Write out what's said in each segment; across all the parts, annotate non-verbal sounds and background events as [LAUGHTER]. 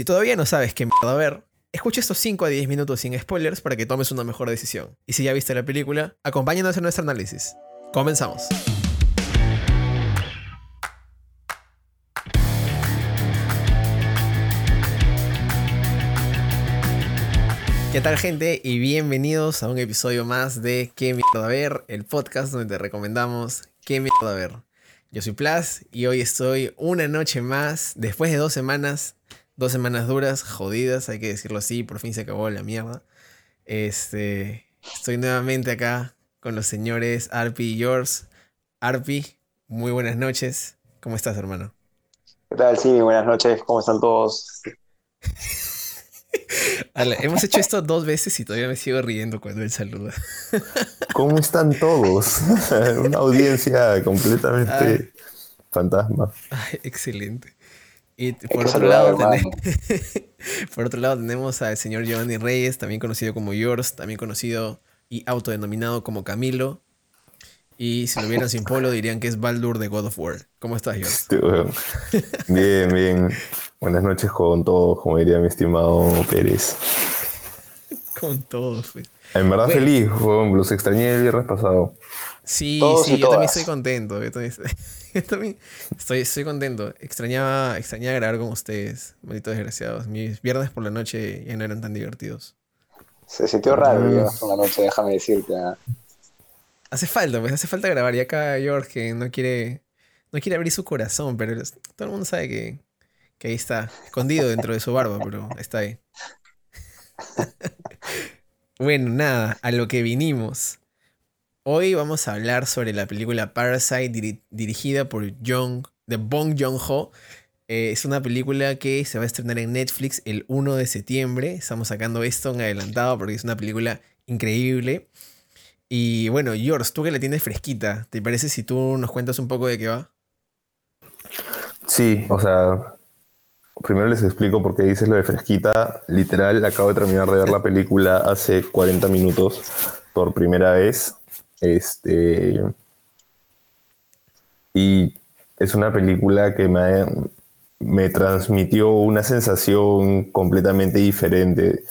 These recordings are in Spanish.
Si todavía no sabes qué mierda ver, escucha estos 5 a 10 minutos sin spoilers para que tomes una mejor decisión. Y si ya viste la película, acompáñanos en nuestro análisis. Comenzamos. ¿Qué tal gente? Y bienvenidos a un episodio más de ¿Qué mierda ver? El podcast donde te recomendamos ¿Qué mierda ver? Yo soy Plas y hoy estoy una noche más, después de dos semanas, dos semanas duras, jodidas, hay que decirlo así, por fin se acabó la mierda. Este, estoy nuevamente acá con los señores Arpi y Yours. Arpi, muy buenas noches. ¿Cómo estás, hermano? ¿Qué tal? Sí, buenas noches. ¿Cómo están todos? [LAUGHS] hemos hecho esto dos veces y todavía me sigo riendo cuando él saluda. [LAUGHS] ¿Cómo están todos? [LAUGHS] Una audiencia completamente fantasma. excelente. Y por otro, lado, tenemos, [LAUGHS] por otro lado tenemos al señor Giovanni Reyes, también conocido como Yours, también conocido y autodenominado como Camilo. Y si lo vieran sin polo dirían que es Baldur de God of War. ¿Cómo estás, Yours? Bien, bien. Buenas noches con todos, como diría mi estimado Pérez. [LAUGHS] con todos, pues. En verdad feliz, los extrañé el viernes pasado. Sí, sí, yo también estoy contento. [LAUGHS] Yo también, estoy, estoy, contento. Extrañaba, extrañaba grabar con ustedes, malditos desgraciados. Mis viernes por la noche ya no eran tan divertidos. Se sintió raro el viernes por la noche, déjame decirte. ¿ah? Hace falta, pues hace falta grabar. Y acá George que no quiere, no quiere abrir su corazón, pero todo el mundo sabe que que ahí está, escondido dentro de su barba, pero está ahí. [LAUGHS] bueno, nada, a lo que vinimos. Hoy vamos a hablar sobre la película Parasite dirigida por Jong, de Bong Joon-ho. Eh, es una película que se va a estrenar en Netflix el 1 de septiembre. Estamos sacando esto en adelantado porque es una película increíble. Y bueno, George, tú que la tienes fresquita, ¿te parece si tú nos cuentas un poco de qué va? Sí, o sea, primero les explico por qué dices lo de fresquita. Literal, acabo de terminar de ver la película hace 40 minutos por primera vez. Este. Y es una película que me, me transmitió una sensación completamente diferente.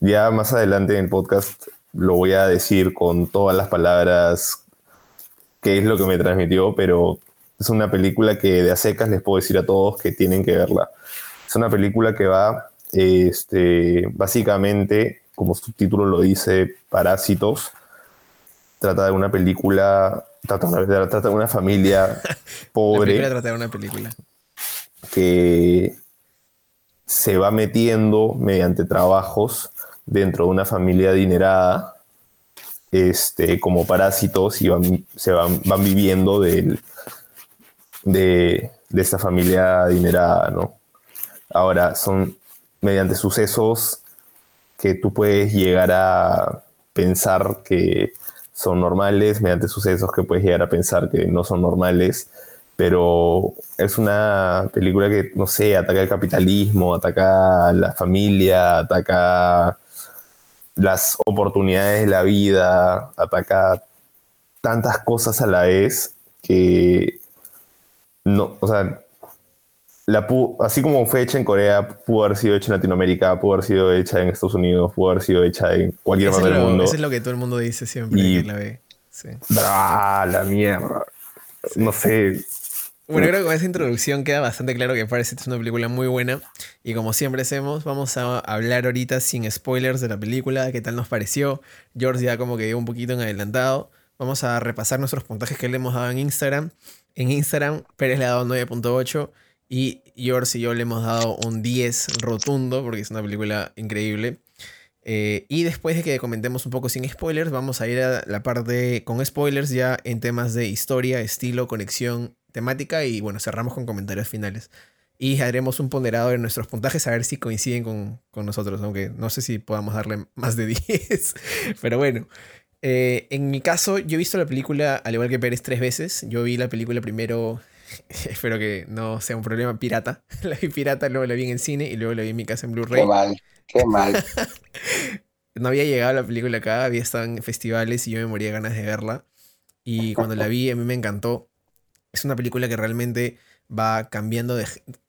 Ya más adelante en el podcast lo voy a decir con todas las palabras qué es lo que me transmitió, pero es una película que de a secas les puedo decir a todos que tienen que verla. Es una película que va, este, básicamente, como su título lo dice, Parásitos. Trata de una película, trata, de una familia [LAUGHS] pobre. La trata de una película. Que se va metiendo mediante trabajos dentro de una familia adinerada este, como parásitos y van, se van, van viviendo de, de esta familia adinerada, ¿no? Ahora, son mediante sucesos que tú puedes llegar a pensar que son normales, mediante sucesos que puedes llegar a pensar que no son normales, pero es una película que, no sé, ataca el capitalismo, ataca la familia, ataca las oportunidades de la vida, ataca tantas cosas a la vez que no, o sea, así como fue hecha en Corea, pudo haber sido hecha en Latinoamérica, pudo haber sido hecha en Estados Unidos, pudo haber sido hecha en cualquier parte del mundo. Eso es lo que todo el mundo dice siempre que la ve. Sí. la mierda. No sé. Bueno, creo que con esa introducción queda bastante claro que parece es una película muy buena. Y como siempre hacemos, vamos a hablar ahorita sin spoilers de la película, qué tal nos pareció. George ya como que dio un poquito en adelantado. Vamos a repasar nuestros puntajes que le hemos dado en Instagram. En Instagram, Pérez le ha dado 9.8 y Yours y yo le hemos dado un 10 rotundo porque es una película increíble. Eh, y después de que comentemos un poco sin spoilers, vamos a ir a la parte con spoilers ya en temas de historia, estilo, conexión, temática y bueno, cerramos con comentarios finales. Y haremos un ponderado de nuestros puntajes a ver si coinciden con, con nosotros, aunque no sé si podamos darle más de [LAUGHS] 10. Pero bueno, eh, en mi caso, yo he visto la película, al igual que Pérez, tres veces. Yo vi la película primero [LAUGHS] Espero que no sea un problema pirata. [LAUGHS] La vi pirata, luego la vi en el cine y luego la vi en mi casa en Blu-ray. Qué mal, qué mal. [LAUGHS] no había llegado la película acá, había estado en festivales y yo me moría de ganas de verla. Y cuando la vi, a mí me encantó. Es una película que realmente va cambiando de,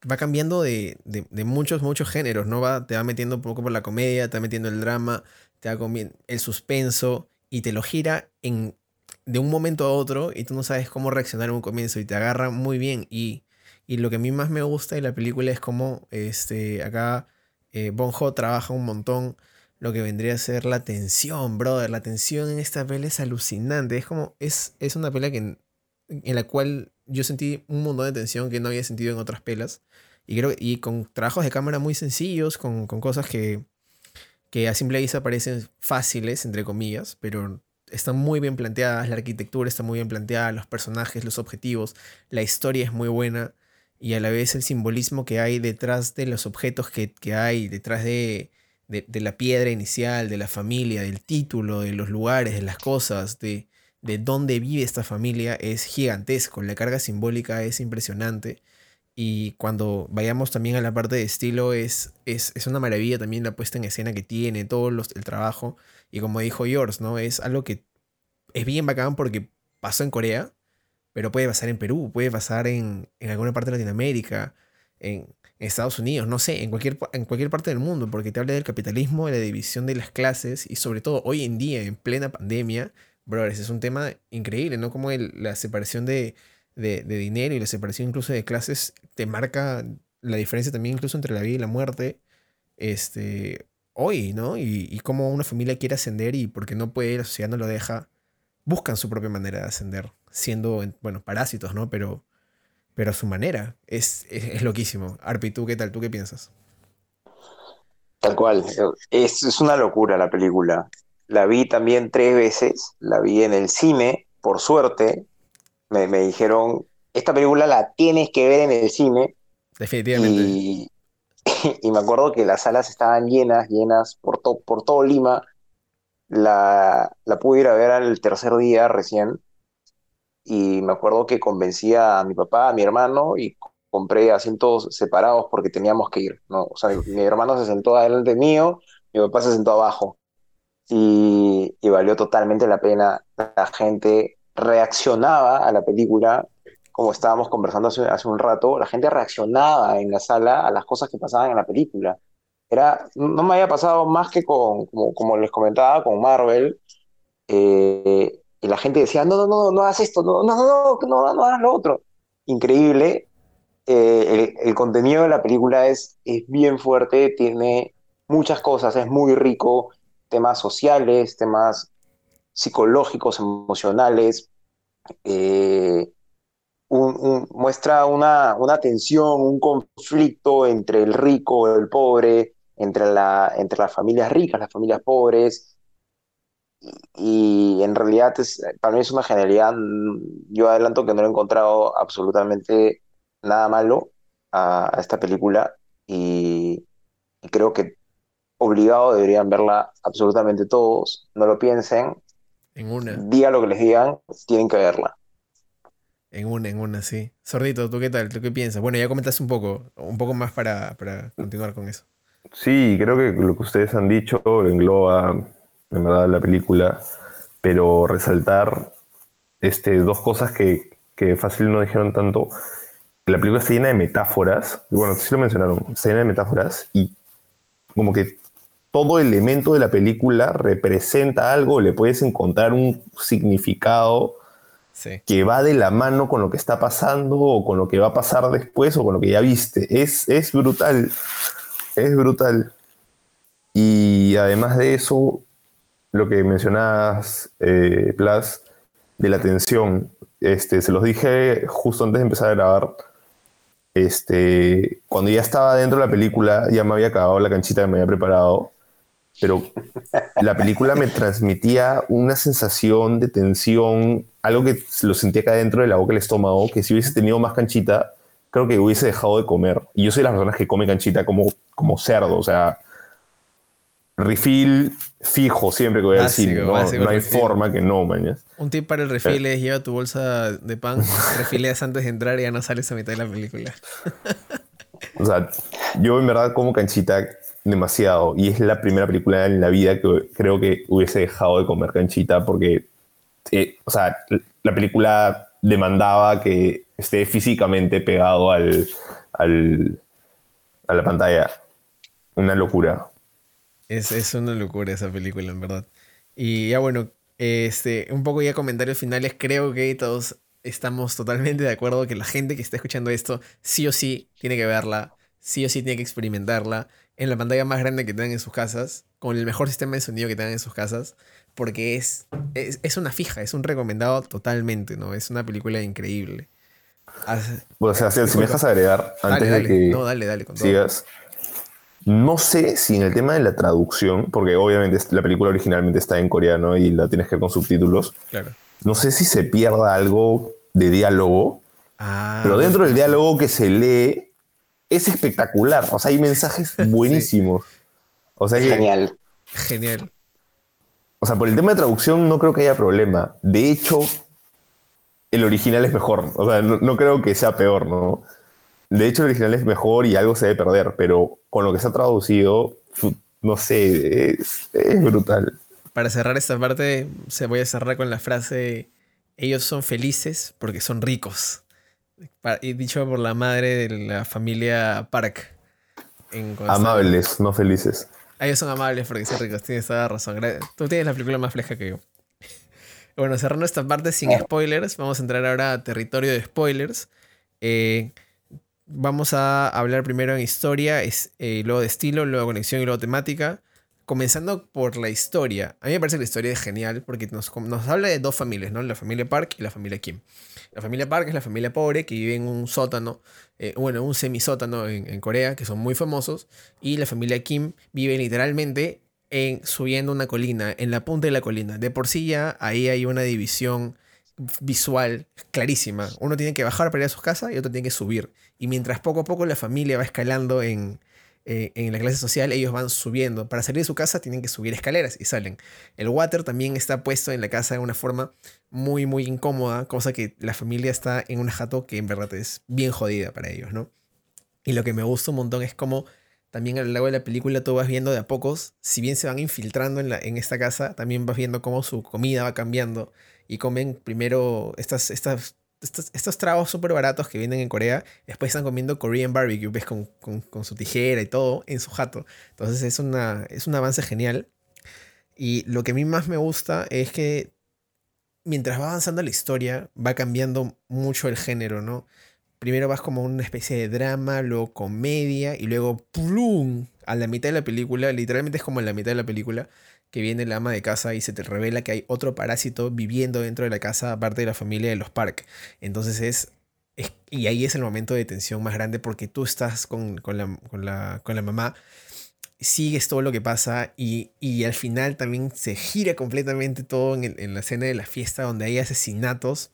va cambiando de, de- de muchos, muchos géneros, ¿no? Va, te va metiendo un poco por la comedia, te va metiendo el drama, te va el suspenso y te lo gira en, de un momento a otro y tú no sabes cómo reaccionar en un comienzo y te agarra muy bien. Y, y lo que a mí más me gusta de la película es cómo este, acá eh, Bon Ho trabaja un montón lo que vendría a ser la tensión, brother. La tensión en esta peli es alucinante. Es como, es, es una peli que, en, en la cual yo sentí un montón de tensión que no había sentido en otras pelas. Y creo y con trabajos de cámara muy sencillos, con, con cosas que, que a simple vista parecen fáciles, entre comillas, pero están muy bien planteadas, la arquitectura está muy bien planteada, los personajes, los objetivos, la historia es muy buena y a la vez el simbolismo que hay detrás de los objetos que, que hay, detrás de, de, la piedra inicial, de la familia, del título, de los lugares, de las cosas, de, de dónde vive esta familia, es gigantesco. La carga simbólica es impresionante. Y cuando vayamos también a la parte de estilo, es, es, es una maravilla también la puesta en escena que tiene, todo los- el trabajo. Y como dijo Yours, ¿no? Es algo que es bien bacán porque pasó en Corea, pero puede pasar en Perú, puede pasar en, en alguna parte de Latinoamérica, en, Estados Unidos, no sé, en cualquier, en cualquier parte del mundo, porque te habla del capitalismo, de la división de las clases y sobre todo hoy en día, en plena pandemia, brothers, es un tema increíble, ¿no? Como la separación de, de, de dinero y la separación incluso de clases te marca la diferencia también incluso entre la vida y la muerte, este, hoy, ¿no? Y, y cómo una familia quiere ascender y porque no puede, la sociedad no lo deja, buscan su propia manera de ascender, siendo, bueno, parásitos, ¿no? Pero, pero a su manera. Es, es, es loquísimo. Arpi, ¿tú qué tal? ¿Tú qué piensas? Tal cual. Es, es una locura la película. La vi también tres veces. La vi en el cine, por suerte. Me, me dijeron, esta película la tienes que ver en el cine. Definitivamente. Y, [COUGHS] y me acuerdo que las salas estaban llenas, llenas por, to- por todo Lima. La, la pude ir a ver al tercer día recién. Y me acuerdo que convencí a mi papá, a mi hermano, y compré asientos separados porque teníamos que ir, ¿no? O sea, mi, mi hermano se sentó adelante mío, mi papá se sentó abajo. Y, y valió totalmente la pena. La gente reaccionaba a la película, como estábamos conversando hace, hace un rato, la gente reaccionaba en la sala a las cosas que pasaban en la película. Era, no me había pasado más que con, como, como les comentaba, con Marvel, eh, y la gente decía, no, no, no, no hagas esto, no, no, no, no, no, hagas lo otro. Increíble. Eh, el, el contenido de la película es, es bien fuerte, tiene muchas cosas, es muy rico, temas sociales, temas psicológicos, emocionales, eh, un- un- muestra una, una tensión, un conflicto entre el rico y el pobre, entre, la, entre las familias ricas, las familias pobres, y en realidad es, para mí es una genialidad. Yo adelanto que no he encontrado absolutamente nada malo a, a esta película y, y creo que obligado deberían verla absolutamente todos. No lo piensen, En una, diga lo que les digan, tienen que verla. En una, en una, sí. Sordito, ¿tú qué tal? ¿Tú qué piensas? Bueno, ya comentaste un poco, un poco más para, para continuar con eso. Sí, creo que lo que ustedes han dicho engloba en verdad la película, pero resaltar este, dos cosas que, que fácil no dijeron tanto. La película está llena de metáforas, bueno, sí lo mencionaron, está llena de metáforas y como que todo elemento de la película representa algo, le puedes encontrar un significado Que va de la mano con lo que está pasando o con lo que va a pasar después o con lo que ya viste. Es, es brutal, es brutal. Y además de eso, lo que mencionabas, eh, de la tensión, este, se los dije justo antes de empezar a grabar. Este, cuando ya estaba dentro de la película, ya me había acabado la canchita que me había preparado, pero la película me transmitía una sensación de tensión, algo que lo sentía acá dentro de la boca del estómago, que si hubiese tenido más canchita, creo que hubiese dejado de comer. Y yo soy de las personas que come canchita como, como cerdo, o sea, refill fijo siempre que voy al Básico, cine, no, básico no hay refill. forma que no, mañas. Un tip para el refil es lleva tu bolsa de pan, [LAUGHS] refileas antes de entrar y ya no sales a mitad de la película. O sea, yo en verdad como canchita demasiado y es la primera película en la vida que creo que hubiese dejado de comer canchita porque, eh, o sea, la película demandaba que esté físicamente pegado al, al- a la pantalla. Una locura. Es, es una locura esa película, en verdad. Y ya bueno, este, un poco ya comentarios finales. Creo que todos estamos totalmente de acuerdo que la gente que está escuchando esto sí o sí tiene que verla, sí o sí tiene que experimentarla en la pantalla más grande que tengan en sus casas, con el mejor sistema de sonido que tengan en sus casas, porque es, es, es una fija, es un recomendado totalmente, ¿no? Es una película increíble. Haz- Bueno, Sebastián, si me dejas agregar, Dale, antes dale. de que No, dale, dale, con todo. sigas. No sé si en el tema de la traducción, porque obviamente la película originalmente está en coreano y la tienes que ver con subtítulos, Claro. no sé si se pierda algo de diálogo, Ah, pero dentro del diálogo que se lee es espectacular. O sea, hay mensajes [LAUGHS] buenísimos. O sea, que- Genial. Genial. o sea, por el tema de traducción no creo que haya problema. De hecho, el original es mejor. O sea, no, no creo que sea peor, ¿no? De hecho, el original es mejor y algo se debe perder, pero con lo que se ha traducido, no sé, es, es brutal. Para cerrar esta parte, se voy a cerrar con la frase: Ellos son felices porque son ricos. Y dicho por la madre de la familia Park. En Amables, no felices. Ah, Ellos son amables porque son ricos, tienes toda la razón. Tú tienes la película más fresca que yo. [LAUGHS] Bueno, cerrando esta parte sin spoilers, vamos a entrar ahora a territorio de spoilers. Eh, vamos a hablar primero en historia, es, eh, luego de estilo, luego conexión y luego temática. Comenzando por la historia. A mí me parece que la historia es genial porque nos, habla de dos familias, ¿no? La familia Park y la familia Kim. La familia Park es la familia pobre que vive en un sótano, eh, bueno, un semisótano en, Corea, que son muy famosos. Y la familia Kim vive literalmente en, subiendo una colina, en la punta de la colina. De por sí ya ahí hay una división visual clarísima. Uno tiene que bajar para ir a su casa y otro tiene que subir. Y mientras poco a poco la familia va escalando en, eh, en la clase social, ellos van subiendo. Para salir de su casa tienen que subir escaleras y salen. El water también está puesto en la casa de una forma muy, muy incómoda, cosa que la familia está en una jato que en verdad es bien jodida para ellos, ¿no? Y lo que me gusta un montón es como también a lo largo de la película tú vas viendo de a pocos, si bien se van infiltrando en, la, en esta casa, también vas viendo cómo su comida va cambiando y comen primero estas, estas, estos, estos tragos súper baratos que vienen en Corea, después están comiendo Korean barbecue, ves, con, con, su tijera y todo en su jato. Entonces es, una, es un avance genial. Y lo que a mí más me gusta es que mientras va avanzando la historia, va cambiando mucho el género, ¿no? Primero vas como una especie de drama, luego comedia y luego ¡plum! A la mitad de la película, literalmente es como en la mitad de la película, que viene la ama de casa y se te revela que hay otro parásito viviendo dentro de la casa, aparte de la familia de los Park. Entonces es, es- y ahí es el momento de tensión más grande porque tú estás con, con la, con, la, con la mamá, sigues todo lo que pasa y, y al final también se gira completamente todo en, en la escena de la fiesta donde hay asesinatos.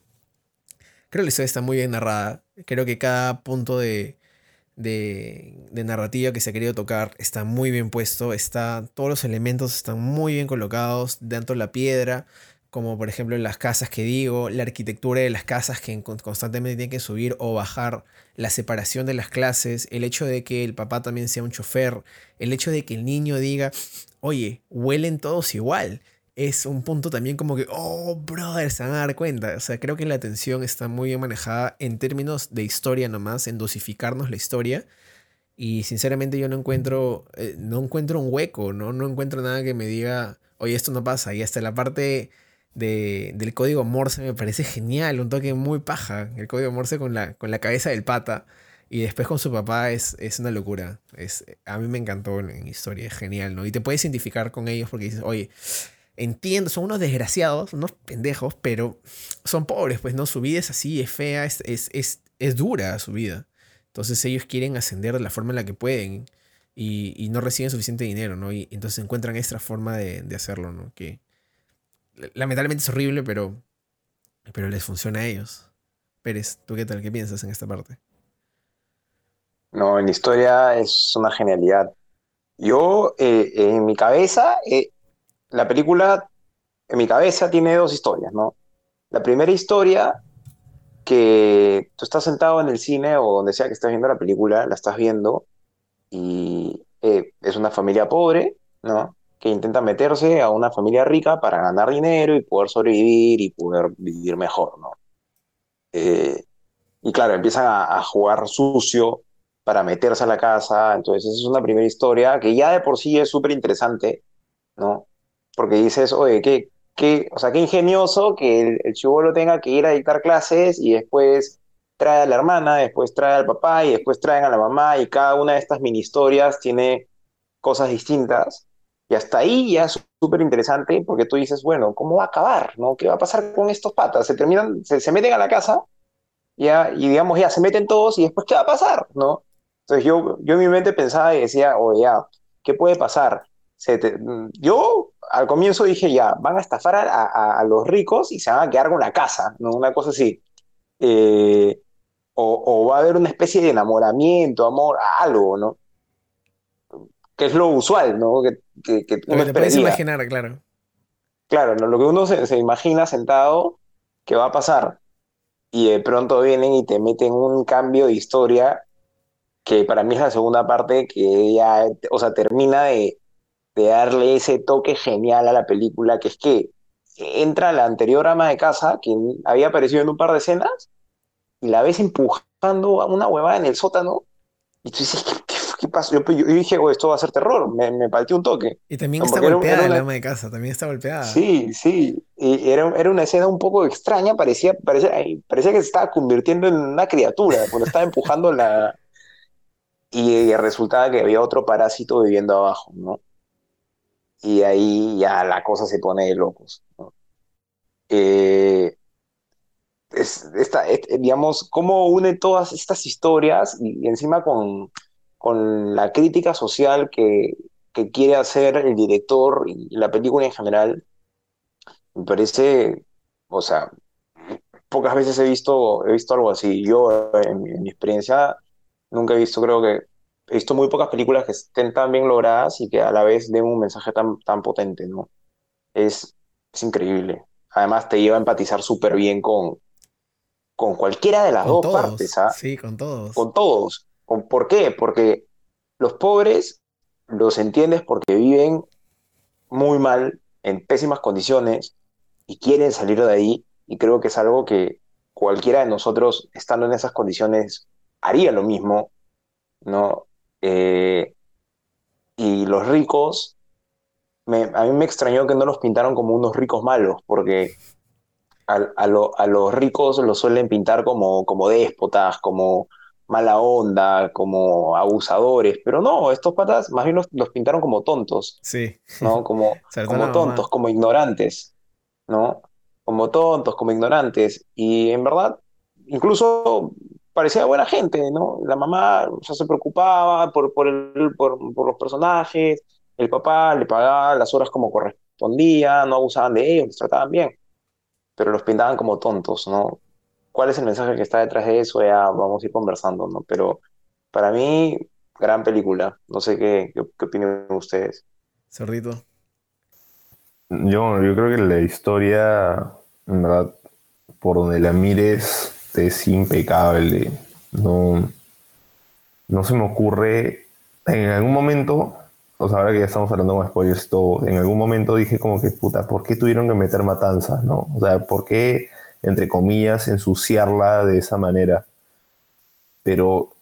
Creo que la historia está muy bien narrada. Creo que cada punto de, de, narrativa que se ha querido tocar está muy bien puesto. Está, todos los elementos están muy bien colocados, tanto la piedra como por ejemplo las casas que digo, la arquitectura de las casas que con- constantemente tienen que subir o bajar, la separación de las clases, el hecho de que el papá también sea un chofer, el hecho de que el niño diga, oye, huelen todos igual. Es un punto también como que, oh, brother, se van a dar cuenta. O sea, creo que la atención está muy bien manejada en términos de historia nomás, en dosificarnos la historia. Y sinceramente yo no encuentro, eh, no encuentro un hueco, ¿no? No encuentro nada que me diga, oye, esto no pasa. Y hasta la parte de, del código Morse me parece genial, un toque muy paja. El código Morse con la, con la cabeza del pata. Y después con su papá es, es una locura. Es, a mí me encantó en, en historia, es genial, ¿no? Y te puedes identificar con ellos porque dices, oye, entiendo, son unos desgraciados, unos pendejos, pero son pobres, pues no, su vida es así, es fea, es, es, es, es dura su vida. Entonces ellos quieren ascender de la forma en la que pueden y, y no reciben suficiente dinero, ¿no? Y entonces encuentran esta forma de, de hacerlo, ¿no? Que lamentablemente es horrible, pero, pero les funciona a ellos. Pérez, ¿tú qué tal? ¿Qué piensas en esta parte? No, en la historia es una genialidad. Yo, eh, en mi cabeza, eh, la película, en mi cabeza tiene dos historias, ¿no? La primera historia, que tú estás sentado en el cine o donde sea que estés viendo la película, la estás viendo y eh, es una familia pobre, ¿no? Que intenta meterse a una familia rica para ganar dinero y poder sobrevivir y poder vivir mejor, ¿no? Eh, y claro, empiezan a, a jugar sucio para meterse a la casa. Entonces, esa es una primera historia que ya de por sí es súper interesante, ¿no? Porque dices, oye, qué, qué, o sea, qué ingenioso que el, el chibolo tenga que ir a dictar clases y después trae a la hermana, después trae al papá y después traen a la mamá y cada una de estas mini historias tiene cosas distintas. Y hasta ahí ya es súper interesante porque tú dices, bueno, ¿cómo va a acabar? ¿no? ¿Qué va a pasar con estos patas? Se terminan, se, se meten a la casa ya, y digamos, ya se meten todos y después, ¿qué va a pasar? ¿no? Entonces yo, yo en mi mente pensaba y decía, oye, ya, ¿qué puede pasar? Se te- yo al comienzo dije, ya, van a estafar a, a- a los ricos y se van a quedar con la casa, ¿no? Una cosa así. Eh, o, o va a haber una especie de enamoramiento, amor, algo, ¿no? Que es lo usual, ¿no? Que, que, uno te puedes imaginar, claro. Claro, ¿no? Lo que uno se, se imagina sentado que va a pasar y de pronto vienen y te meten un cambio de historia que para mí es la segunda parte que ya, o sea, termina de, de darle ese toque genial a la película, que es que entra la anterior ama de casa, que había aparecido en un par de escenas, y la ves empujando a una huevada en el sótano, y tú dices, ¿qué, qué, qué pasó? Yo, yo dije, oh, esto va a ser terror, me, me palteó un toque. Y también No, está golpeada una- ama de casa, también está golpeada. Sí, sí, y era, era una escena un poco extraña, parecía, parecía, parecía que se estaba convirtiendo en una criatura cuando estaba empujando la... [LAUGHS] Y resultaba que había otro parásito viviendo abajo, ¿no? Y ahí ya la cosa se pone de locos. Eh, es, esta, es- digamos, cómo une todas estas historias y, encima con, con la crítica social que, que quiere hacer el director y la película en general, me parece, o sea, pocas veces he visto, he visto algo así. Yo, en mi experiencia, nunca he visto, creo que he visto muy pocas películas que estén tan bien logradas y que a la vez den un mensaje tan, tan potente, ¿no? Es, es increíble. Además, te lleva a empatizar súper bien con, con cualquiera de las Con dos todos. partes, ¿ah? Sí, con todos. Con todos. ¿Con- ¿Por qué? Porque los pobres los entiendes porque viven muy mal, en pésimas condiciones, y quieren salir de ahí, y creo que es algo que cualquiera de nosotros, estando en esas condiciones, haría lo mismo, ¿no? Eh, y los ricos, me- a mí me extrañó que no los pintaron como unos ricos malos, porque a, a lo- a los ricos los suelen pintar como, como déspotas, como mala onda, como abusadores, pero no, estos patas más bien los, los pintaron como tontos, Sí. ¿no? Como, [LAUGHS] como tontos, mamá. como ignorantes, ¿no? Como tontos, como ignorantes. Y en verdad, incluso parecía buena gente, ¿no? La mamá o sea, se preocupaba por, por, el- por, por los personajes, el papá le pagaba las horas como correspondía, no abusaban de ellos, los trataban bien, pero los pintaban como tontos, ¿no? ¿Cuál es el mensaje que está detrás de eso? Ya vamos a ir conversando, ¿no? Pero para mí, gran película. No sé qué, qué, qué opinan ustedes. Sordito. Yo, yo creo que la historia, en verdad, por donde la mires, es impecable. No, no se me ocurre. En algún momento, o sea, ahora que ya estamos hablando con spoilers todo, en algún momento dije como que, puta, ¿por qué tuvieron que meter matanzas, no? O sea, ¿por qué, entre comillas, ensuciarla de esa manera? Pero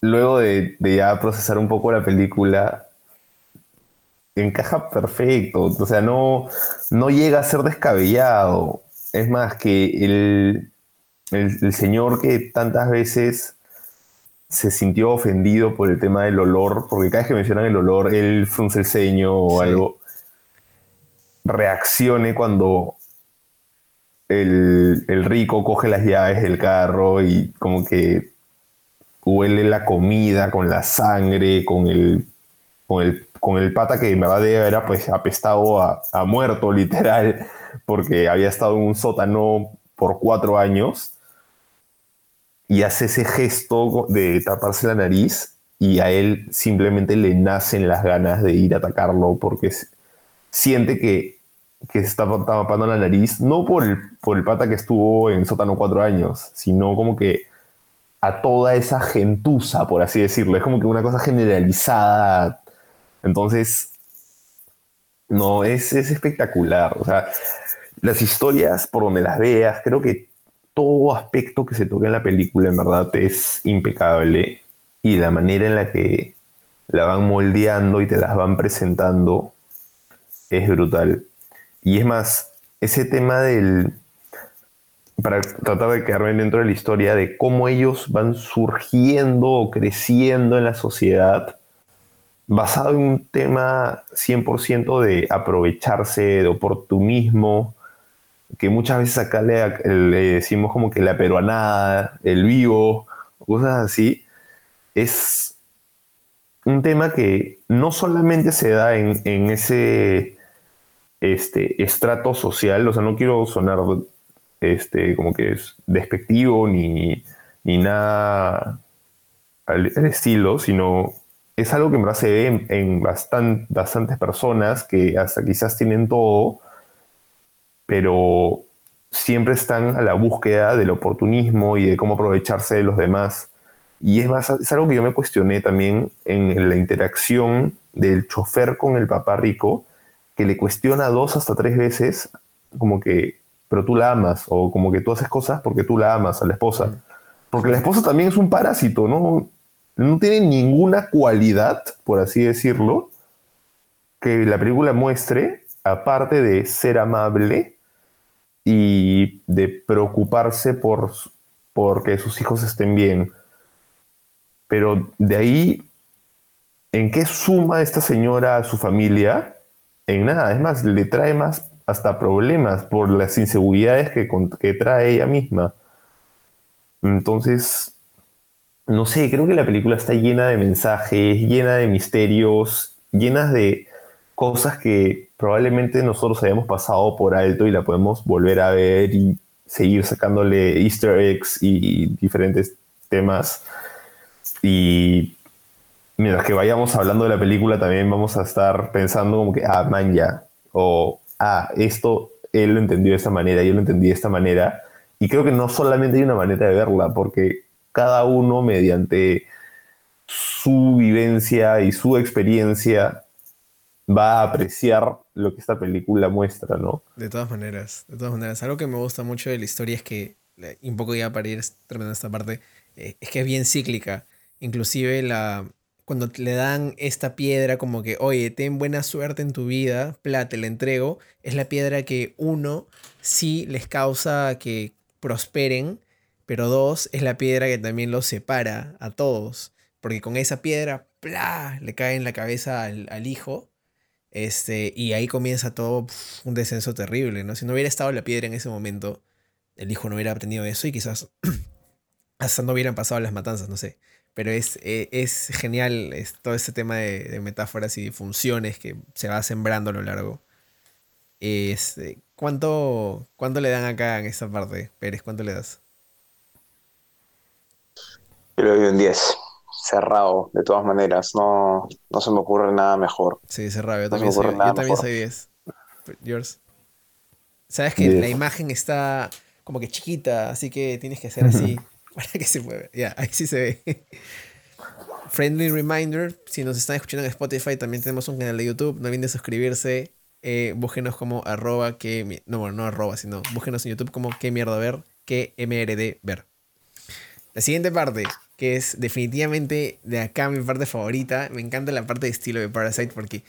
luego de, de ya procesar un poco la película, encaja perfecto. O sea, no, no llega a ser descabellado. Es más, que el, el, el señor que tantas veces se sintió ofendido por el tema del olor, porque cada vez que mencionan el olor, él frunce el ceño o Sí. algo, reaccione cuando el, el rico coge las llaves del carro y como que huele la comida con la sangre, con el, con el, con el pata que en verdad era pues apestado a, a muerto literal, porque había estado en un sótano por cuatro años y hace ese gesto de taparse la nariz y a él simplemente le nacen las ganas de ir a atacarlo porque siente que, que se está tapando la nariz, no por el, por el pata que estuvo en sótano cuatro años, sino como que a toda esa gentuza, por así decirlo. Es como que una cosa generalizada. Entonces, no, es, es espectacular. O sea, las historias, por donde las veas, creo que todo aspecto que se toca en la película en verdad es impecable y la manera en la que la van moldeando y te las van presentando es brutal. Y es más, ese tema del, para tratar de quedarme dentro de la historia de cómo ellos van surgiendo o creciendo en la sociedad, basado en un tema 100% de aprovecharse, de oportunismo, que muchas veces acá le, decimos como que la peruanada, el vivo, cosas así, es un tema que no solamente se da en, ese este, estrato social, o sea, no quiero sonar este, como que es despectivo ni, ni nada al, estilo, sino es algo que en verdad se ve en, bastantes personas que hasta quizás tienen todo, pero siempre están a la búsqueda del oportunismo y de cómo aprovecharse de los demás. Y es, más, es algo que yo me cuestioné también en la interacción del chofer con el papá rico, que le cuestiona dos hasta tres veces, como que pero tú la amas, o como que tú haces cosas porque tú la amas a la esposa. Porque la esposa también es un parásito, ¿no? No tiene ninguna cualidad, por así decirlo, que la película muestre, aparte de ser amable y de preocuparse por, por que sus hijos estén bien. Pero de ahí, ¿en qué suma esta señora a su familia? En nada, es más, le trae más hasta problemas por las inseguridades que, que trae ella misma. Entonces, no sé, creo que la película está llena de mensajes, llena de misterios, llenas de cosas que probablemente nosotros hayamos pasado por alto y la podemos volver a ver y seguir sacándole easter eggs y diferentes temas. Y mientras que vayamos hablando de la película también vamos a estar pensando como que, ah, man, ya, o ah, esto él lo entendió de esta manera, yo lo entendí de esta manera. Y creo que no solamente hay una manera de verla, porque cada uno mediante su vivencia y su experiencia va a apreciar lo que esta película muestra, ¿no? De todas maneras, de todas maneras. Algo que me gusta mucho de la historia es que, un poco ya para ir terminando esta parte, eh, es que es bien cíclica. Inclusive la, cuando le dan esta piedra como que, oye, ten buena suerte en tu vida, plata, la entrego, es la piedra que uno sí les causa que prosperen, pero dos, es la piedra que también los separa a todos, porque con esa piedra, ¡plá! le cae en la cabeza al, hijo, este, y ahí comienza todo un descenso terrible, ¿no? Si no hubiera estado la piedra en ese momento, el hijo no hubiera aprendido eso y quizás [CLEARS THROAT] hasta no hubieran pasado las matanzas, no sé. Pero es, eh, es genial es todo ese tema de, metáforas y funciones que se va sembrando a lo largo. Este, ¿cuánto, ¿Cuánto le dan acá en esta parte, Pérez? ¿Cuánto le das? Yo le doy un 10. Cerrado, de todas maneras. No, no se me ocurre nada mejor. Sí, cerrado. Yo también, soy, yo también soy 10. Yours. Sabes que la imagen está como que chiquita, así que tienes que hacer así. [LAUGHS] para que se mueva. Ya, ahí sí se ve. Friendly reminder, si nos están escuchando en Spotify, también tenemos un canal de YouTube. No olviden suscribirse. Eh, búsquenos como arroba que... No, bueno, no arroba, sino búsquenos en YouTube como que mierda ver, que MRD ver. La siguiente parte, que es definitivamente de acá mi parte favorita. Me encanta la parte de estilo de Parasite porque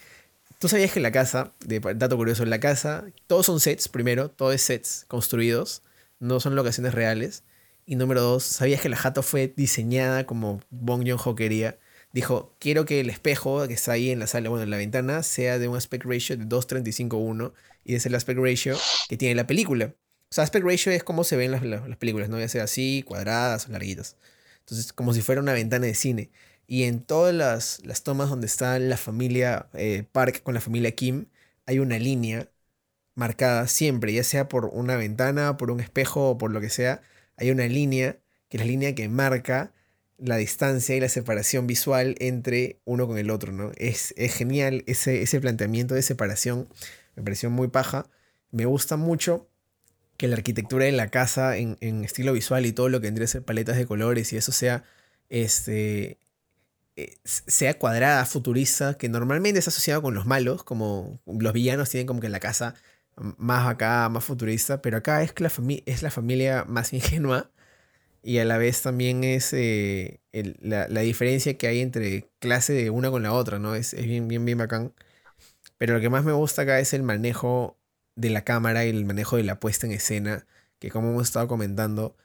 tú sabías que la casa, de dato curioso, en la casa, todos son sets primero, todo es sets construidos, no son locaciones reales. Y número dos, ¿sabías que la jato fue diseñada como Bong Joon-ho quería? Dijo, quiero que el espejo que está ahí en la sala, bueno, en la ventana, sea de un aspect ratio de 2.35.1 y es el aspect ratio que tiene la película. Sea, aspect ratio es como se ven las, las, películas, ¿no? Ya sea así, cuadradas o larguitas. Entonces, como si fuera una ventana de cine. Y en todas las, las tomas donde está la familia eh, Park con la familia Kim, hay una línea marcada siempre, ya sea por una ventana, por un espejo o por lo que sea, hay una línea, que es la línea que marca la distancia y la separación visual entre uno con el otro, ¿no? Es, genial ese, ese planteamiento de separación, me pareció muy paja. Me gusta mucho que la arquitectura de la casa en, estilo visual y todo lo que tendría que ser paletas de colores y eso sea, este, eh, sea cuadrada, futurista, que normalmente es asociado con los malos, como los villanos tienen como que la casa más acá, más futurista, pero acá es, la, es la familia más [LAUGHS] ingenua y a la vez también es eh, la, diferencia que hay entre clase de una con la otra, ¿no? Es, es, bien, bien, bien bacán. Pero lo que más me gusta acá es el manejo de la cámara y el manejo de la puesta en escena, que como hemos estado comentando,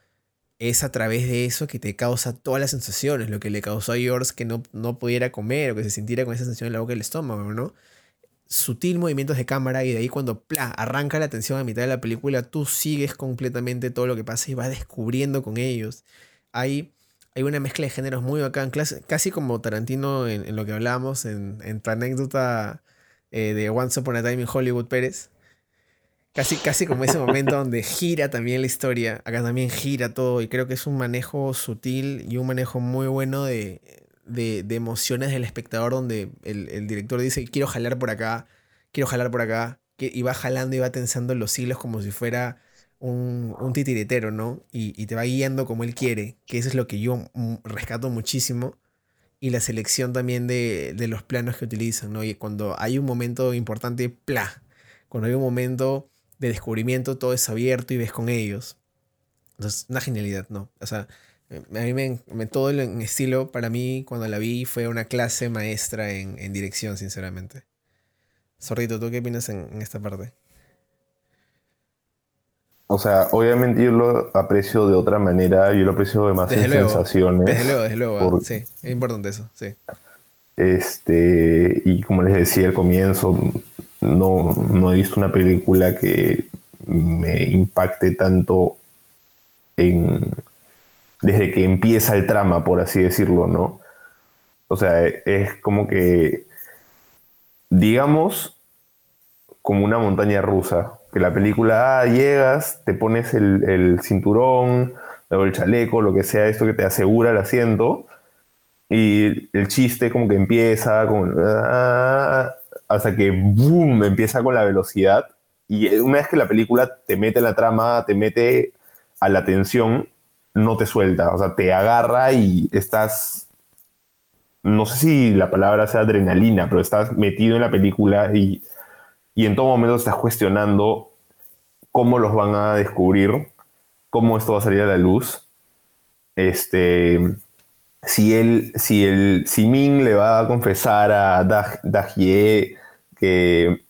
es a través de eso que te causa todas las sensaciones, lo que le causó a George que no, no pudiera comer o que se sintiera con esa sensación en la boca del estómago, ¿no? Sutil movimientos de cámara y de ahí cuando arranca la atención a mitad de la película, tú sigues completamente todo lo que pasa y vas descubriendo con ellos. Hay, hay una mezcla de géneros muy bacán, casi como Tarantino en, lo que hablábamos en, en tu anécdota eh, de Once Upon a Time in Hollywood Pérez Casi, casi como ese momento donde gira también la historia. Acá también gira todo. Y creo que es un manejo sutil y un manejo muy bueno de, de, emociones del espectador. Donde el, director dice: Quiero jalar por acá, quiero jalar por acá. Y va jalando y va tensando los hilos como si fuera un, un titiritero, ¿no? Y, y, te va guiando como él quiere. Que eso es lo que yo rescato muchísimo. Y la selección también de, de los planos que utilizan, ¿no? Y cuando hay un momento importante, ¡pla! Cuando hay un momento de descubrimiento, todo es abierto y ves con ellos. Entonces, una genialidad, ¿no? O sea, a mí me, todo el estilo, para mí, cuando la vi, fue una clase maestra en, dirección, sinceramente. Zorrito, ¿tú qué opinas en, esta parte? O sea, obviamente yo lo aprecio de otra manera, yo lo aprecio de más sensaciones. Desde luego, desde luego, sí, es importante eso, sí. Este, y como les decía al comienzo, no, no he visto una película que me impacte tanto en, desde que empieza el trama, por así decirlo, ¿no? O sea, es como que, digamos, como una montaña rusa, que la película, ah, llegas, te pones el, cinturón, luego el chaleco, lo que sea, esto que te asegura el asiento, y el chiste como que empieza, como, ah, hasta que boom, empieza con la velocidad. Y una vez que la película te mete la trama, te mete a la tensión, no te suelta. O sea, te agarra y estás. No sé si la palabra sea adrenalina, pero estás metido en la película y, y en todo momento estás cuestionando cómo los van a descubrir, cómo esto va a salir a la luz. Este si él, si el Simin le va a confesar a Dajie que,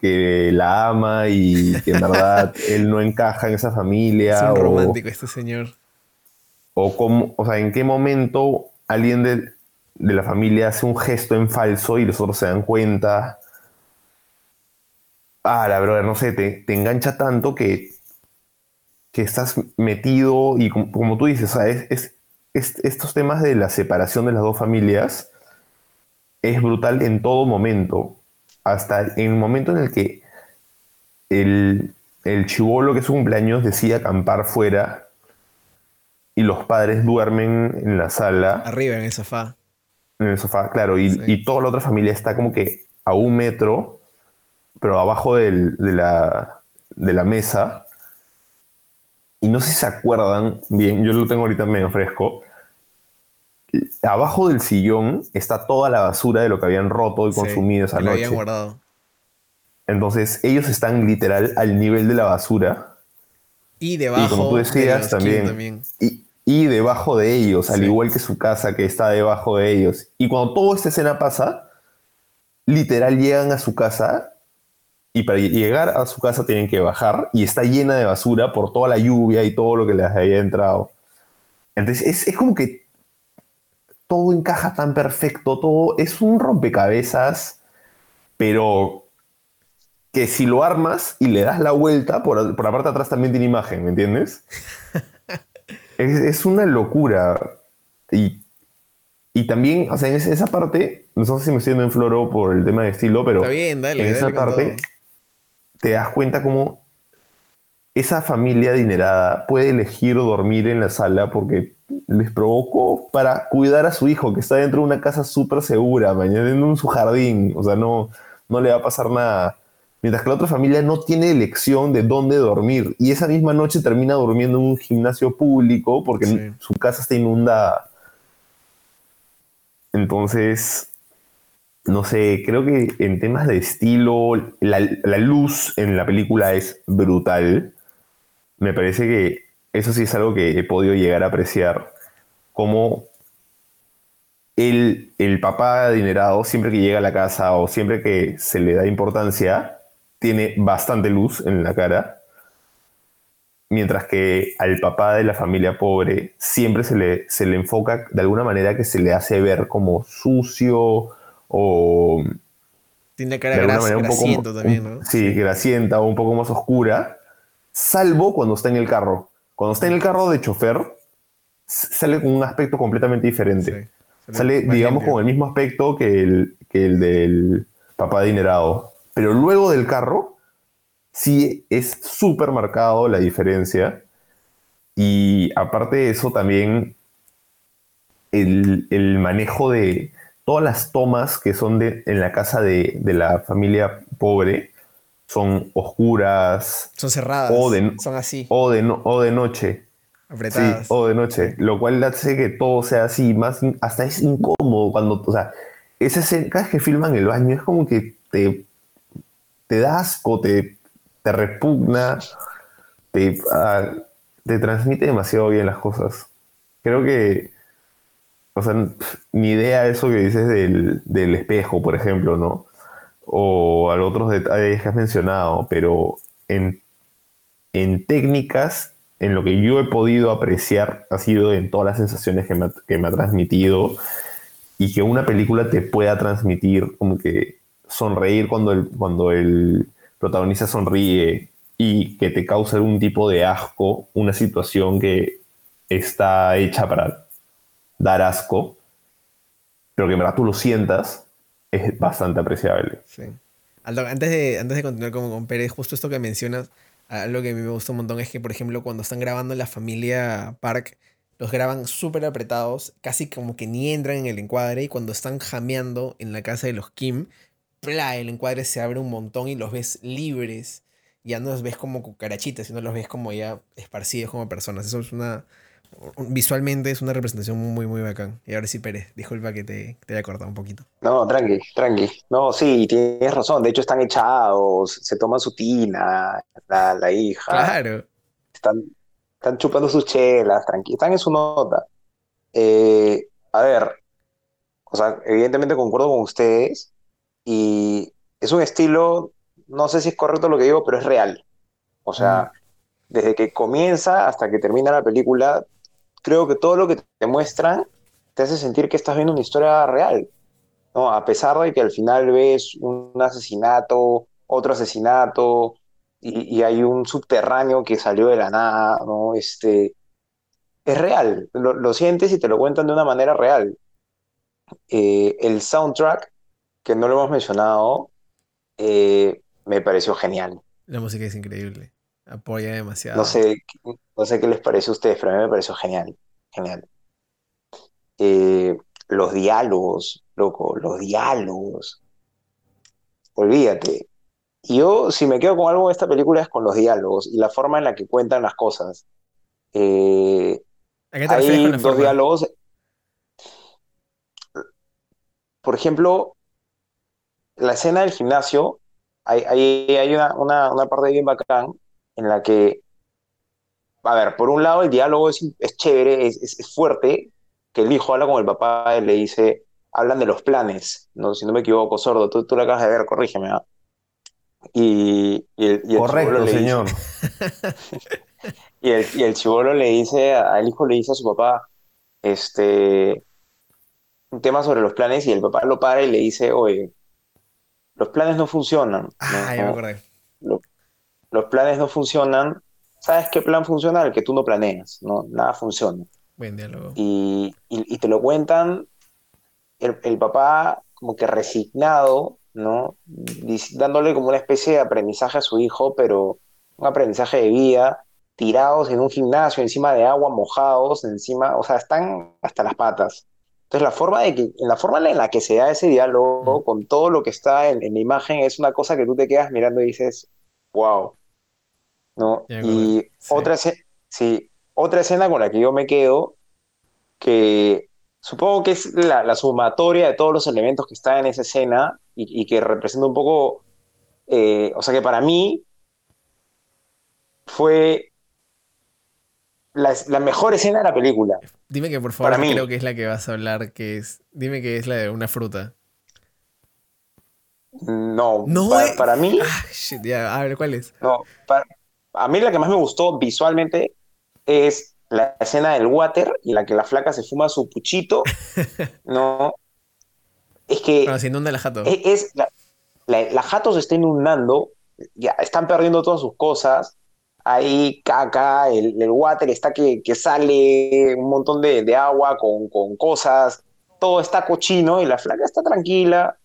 que la ama y que en verdad [LAUGHS] él no encaja en esa familia. Es un romántico este señor. O, cómo, o sea, en qué momento alguien de, la familia hace un gesto en falso y los otros se dan cuenta. Ah, la verdad, no sé, te, te engancha tanto que, que estás metido y como, tú dices, o es estos temas de la separación de las dos familias es brutal en todo momento. Hasta en el momento en el que el, el chivolo que es su cumpleaños decide acampar fuera y los padres duermen en la sala. Arriba, en el sofá. En el sofá, claro. Y, toda la otra familia está como que a un metro, pero abajo de, la, de la mesa y no sé si se acuerdan bien, yo lo tengo ahorita medio fresco. Abajo del sillón está toda la basura de lo que habían roto y consumido esa noche. Lo guardado. Entonces, ellos están literal al nivel de la basura. Y debajo. Y como tú decías, también. Y, y, debajo de ellos, al igual que su casa que está debajo de ellos. Y cuando toda esta escena pasa, literal llegan a su casa y para llegar a su casa tienen que bajar y está llena de basura por toda la lluvia y todo lo que les había entrado. Entonces es, como que todo encaja tan perfecto, todo es un rompecabezas, pero que si lo armas y le das la vuelta, por, por la parte de atrás también tiene imagen, ¿me entiendes? [LAUGHS] es, una locura. Y, y también, o sea, en esa parte, no sé si me estoy en floro por el tema de estilo, pero en esa parte te das cuenta cómo esa familia adinerada puede elegir dormir en la sala porque les provocó para cuidar a su hijo que está dentro de una casa súper segura, en su jardín, o sea, no, no le va a pasar nada. Mientras que la otra familia no tiene elección de dónde dormir y esa misma noche termina durmiendo en un gimnasio público porque su casa está inundada. Entonces, no sé, creo que en temas de estilo, la, la luz en la película es brutal. Me parece que eso sí es algo que he podido llegar a apreciar. Como el, el papá adinerado, siempre que llega a la casa o siempre que se le da importancia, tiene bastante luz en la cara. Mientras que al papá de la familia pobre siempre se le, se le enfoca de alguna manera que se le hace ver como sucio o Tiene cara de gras, manera un poco también, ¿no? sí, grasienta o un poco más oscura, salvo cuando está en el carro. Cuando está en el carro de chofer, sale con un aspecto completamente diferente. Sí. Sale, digamos, limpio. con el mismo aspecto que el, que el del papá adinerado. Pero luego del carro, sí es súper marcado la diferencia. Y aparte de eso, también el, el manejo de todas las tomas que son de, en la casa de, de la familia pobre son oscuras Son cerradas. O de- son así, o de, o de noche. Sí, apretadas. o de noche, lo cual hace que todo sea así, más hasta es incómodo cuando, o sea, escena- cada vez que filman el baño es como que te, te da asco, te, te repugna, te, ah, te transmite demasiado bien las cosas. Creo que, o sea, ni idea eso que dices del, del espejo, por ejemplo, ¿no? O a otros detalles que has mencionado, pero en en técnicas, en lo que yo he podido apreciar, ha sido en todas las sensaciones que me ha, que me ha transmitido y que una película te pueda transmitir como que sonreír cuando el, cuando el protagonista sonríe y que te cause algún tipo de asco, una situación que está hecha para dar asco, pero que en verdad tú lo sientas, es bastante apreciable. Sí. Aldo, antes de, antes de continuar con, con Pérez, justo esto que mencionas, algo que a mí me gusta un montón es que, por ejemplo, cuando están grabando la familia Park, los graban súper apretados, casi como que ni entran en el encuadre, y cuando están jameando en la casa de los Kim, ¡pla! el encuadre se abre un montón y los ves libres. Ya no los ves como cucarachitas, sino los ves como ya esparcidos como personas. Eso es una. Visualmente es una representación muy, muy bacán. Y ahora sí, Pérez, disculpa que te, te haya cortado un poquito. No, tranqui, tranqui. No, sí, tienes razón. De hecho, están echados, se toman su tina, la, la hija, Claro. están, están chupando sus chelas, tranqui, están en su nota. Eh, a ver, o sea, evidentemente concuerdo con ustedes y es un estilo, no sé si es correcto lo que digo, pero es real. O sea, desde que comienza hasta que termina la película, creo que todo lo que te muestran te hace sentir que estás viendo una historia real. ¿no? A pesar de que al final ves un asesinato, otro asesinato, y, hay un subterráneo que salió de la nada, ¿no? Este, es real, lo, lo sientes y te lo cuentan de una manera real. Eh, el soundtrack, que no lo hemos mencionado, eh, me pareció genial. La música es increíble. Apoya demasiado. No sé, no sé qué les parece a ustedes, pero a mí me pareció genial, genial. Eh, los diálogos, loco, los diálogos. Olvídate. Yo, si me quedo con algo de esta película es con los diálogos y la forma en la que cuentan las cosas. Eh, ¿A qué te hay con la dos forma? diálogos. Por ejemplo, la escena del gimnasio, hay, hay, hay una, una, una parte bien bacán en la que, a ver, por un lado el diálogo es, es chévere, es, es, es fuerte, que el hijo habla con el papá y le dice, hablan de los planes, ¿no? Si no me equivoco, sordo, tú, tú lo acabas de ver, corrígeme, ¿ah? Y, y el, y el Correcto, le dice- señor. [LAUGHS] y el, y el chibolo le dice, al hijo le dice a su papá, este, un tema sobre los planes y el papá lo para y le dice, oye, los planes no funcionan. Ah, ¿no? ya me acordé. Los planes no funcionan. ¿Sabes qué plan funciona? El que tú no planeas, ¿no? Nada funciona. Buen diálogo. Y, y- y te lo cuentan el, el papá como que resignado, ¿no? Dándole como una especie de aprendizaje a su hijo, pero un aprendizaje de vida, tirados en un gimnasio, encima de agua, mojados, encima, o sea, están hasta las patas. Entonces la forma de que, la forma en la que se da ese diálogo, con todo lo que está en, en la imagen, es una cosa que tú te quedas mirando y dices, wow. ¿No? Y sí. otra, sí, otra escena con la que yo me quedo, que supongo que es la, la sumatoria de todos los elementos que están en esa escena y, y que representa un poco, eh, o sea que para mí fue la, la mejor escena de la película. Dime que por favor Para mí. creo que es la que vas a hablar, que es. Dime que es la de una fruta. No, No, pa- para mí, Ah, shit, ya, a ver, ¿cuál es? no, pa- a mí la que más me gustó visualmente es la escena del water en la que la flaca se fuma su puchito, [LAUGHS] ¿no? Es que Cuando se inunda la jato. es, es- la, la, la jato se está inundando, ya están perdiendo todas sus cosas, hay caca, el, el water está que, que sale un montón de, de agua con, con cosas, todo está cochino y la flaca está tranquila,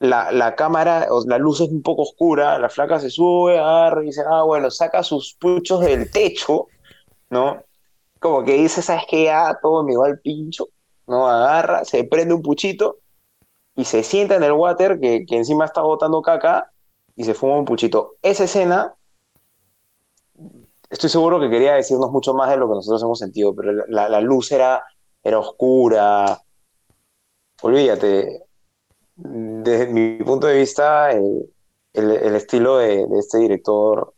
la, la cámara, la luz es un poco oscura, la flaca se sube, agarra y dice, ah, bueno, saca sus puchos del techo, ¿no? Como que dice, ¿sabes qué? Ya todo me va al pincho, ¿no? Agarra, se prende un puchito y se sienta en el water que, que encima está botando caca y se fuma un puchito. Esa escena, estoy seguro que quería decirnos mucho más de lo que nosotros hemos sentido, pero la- la luz era, era oscura. Olvídate, desde mi punto de vista, el, el estilo de, de este director,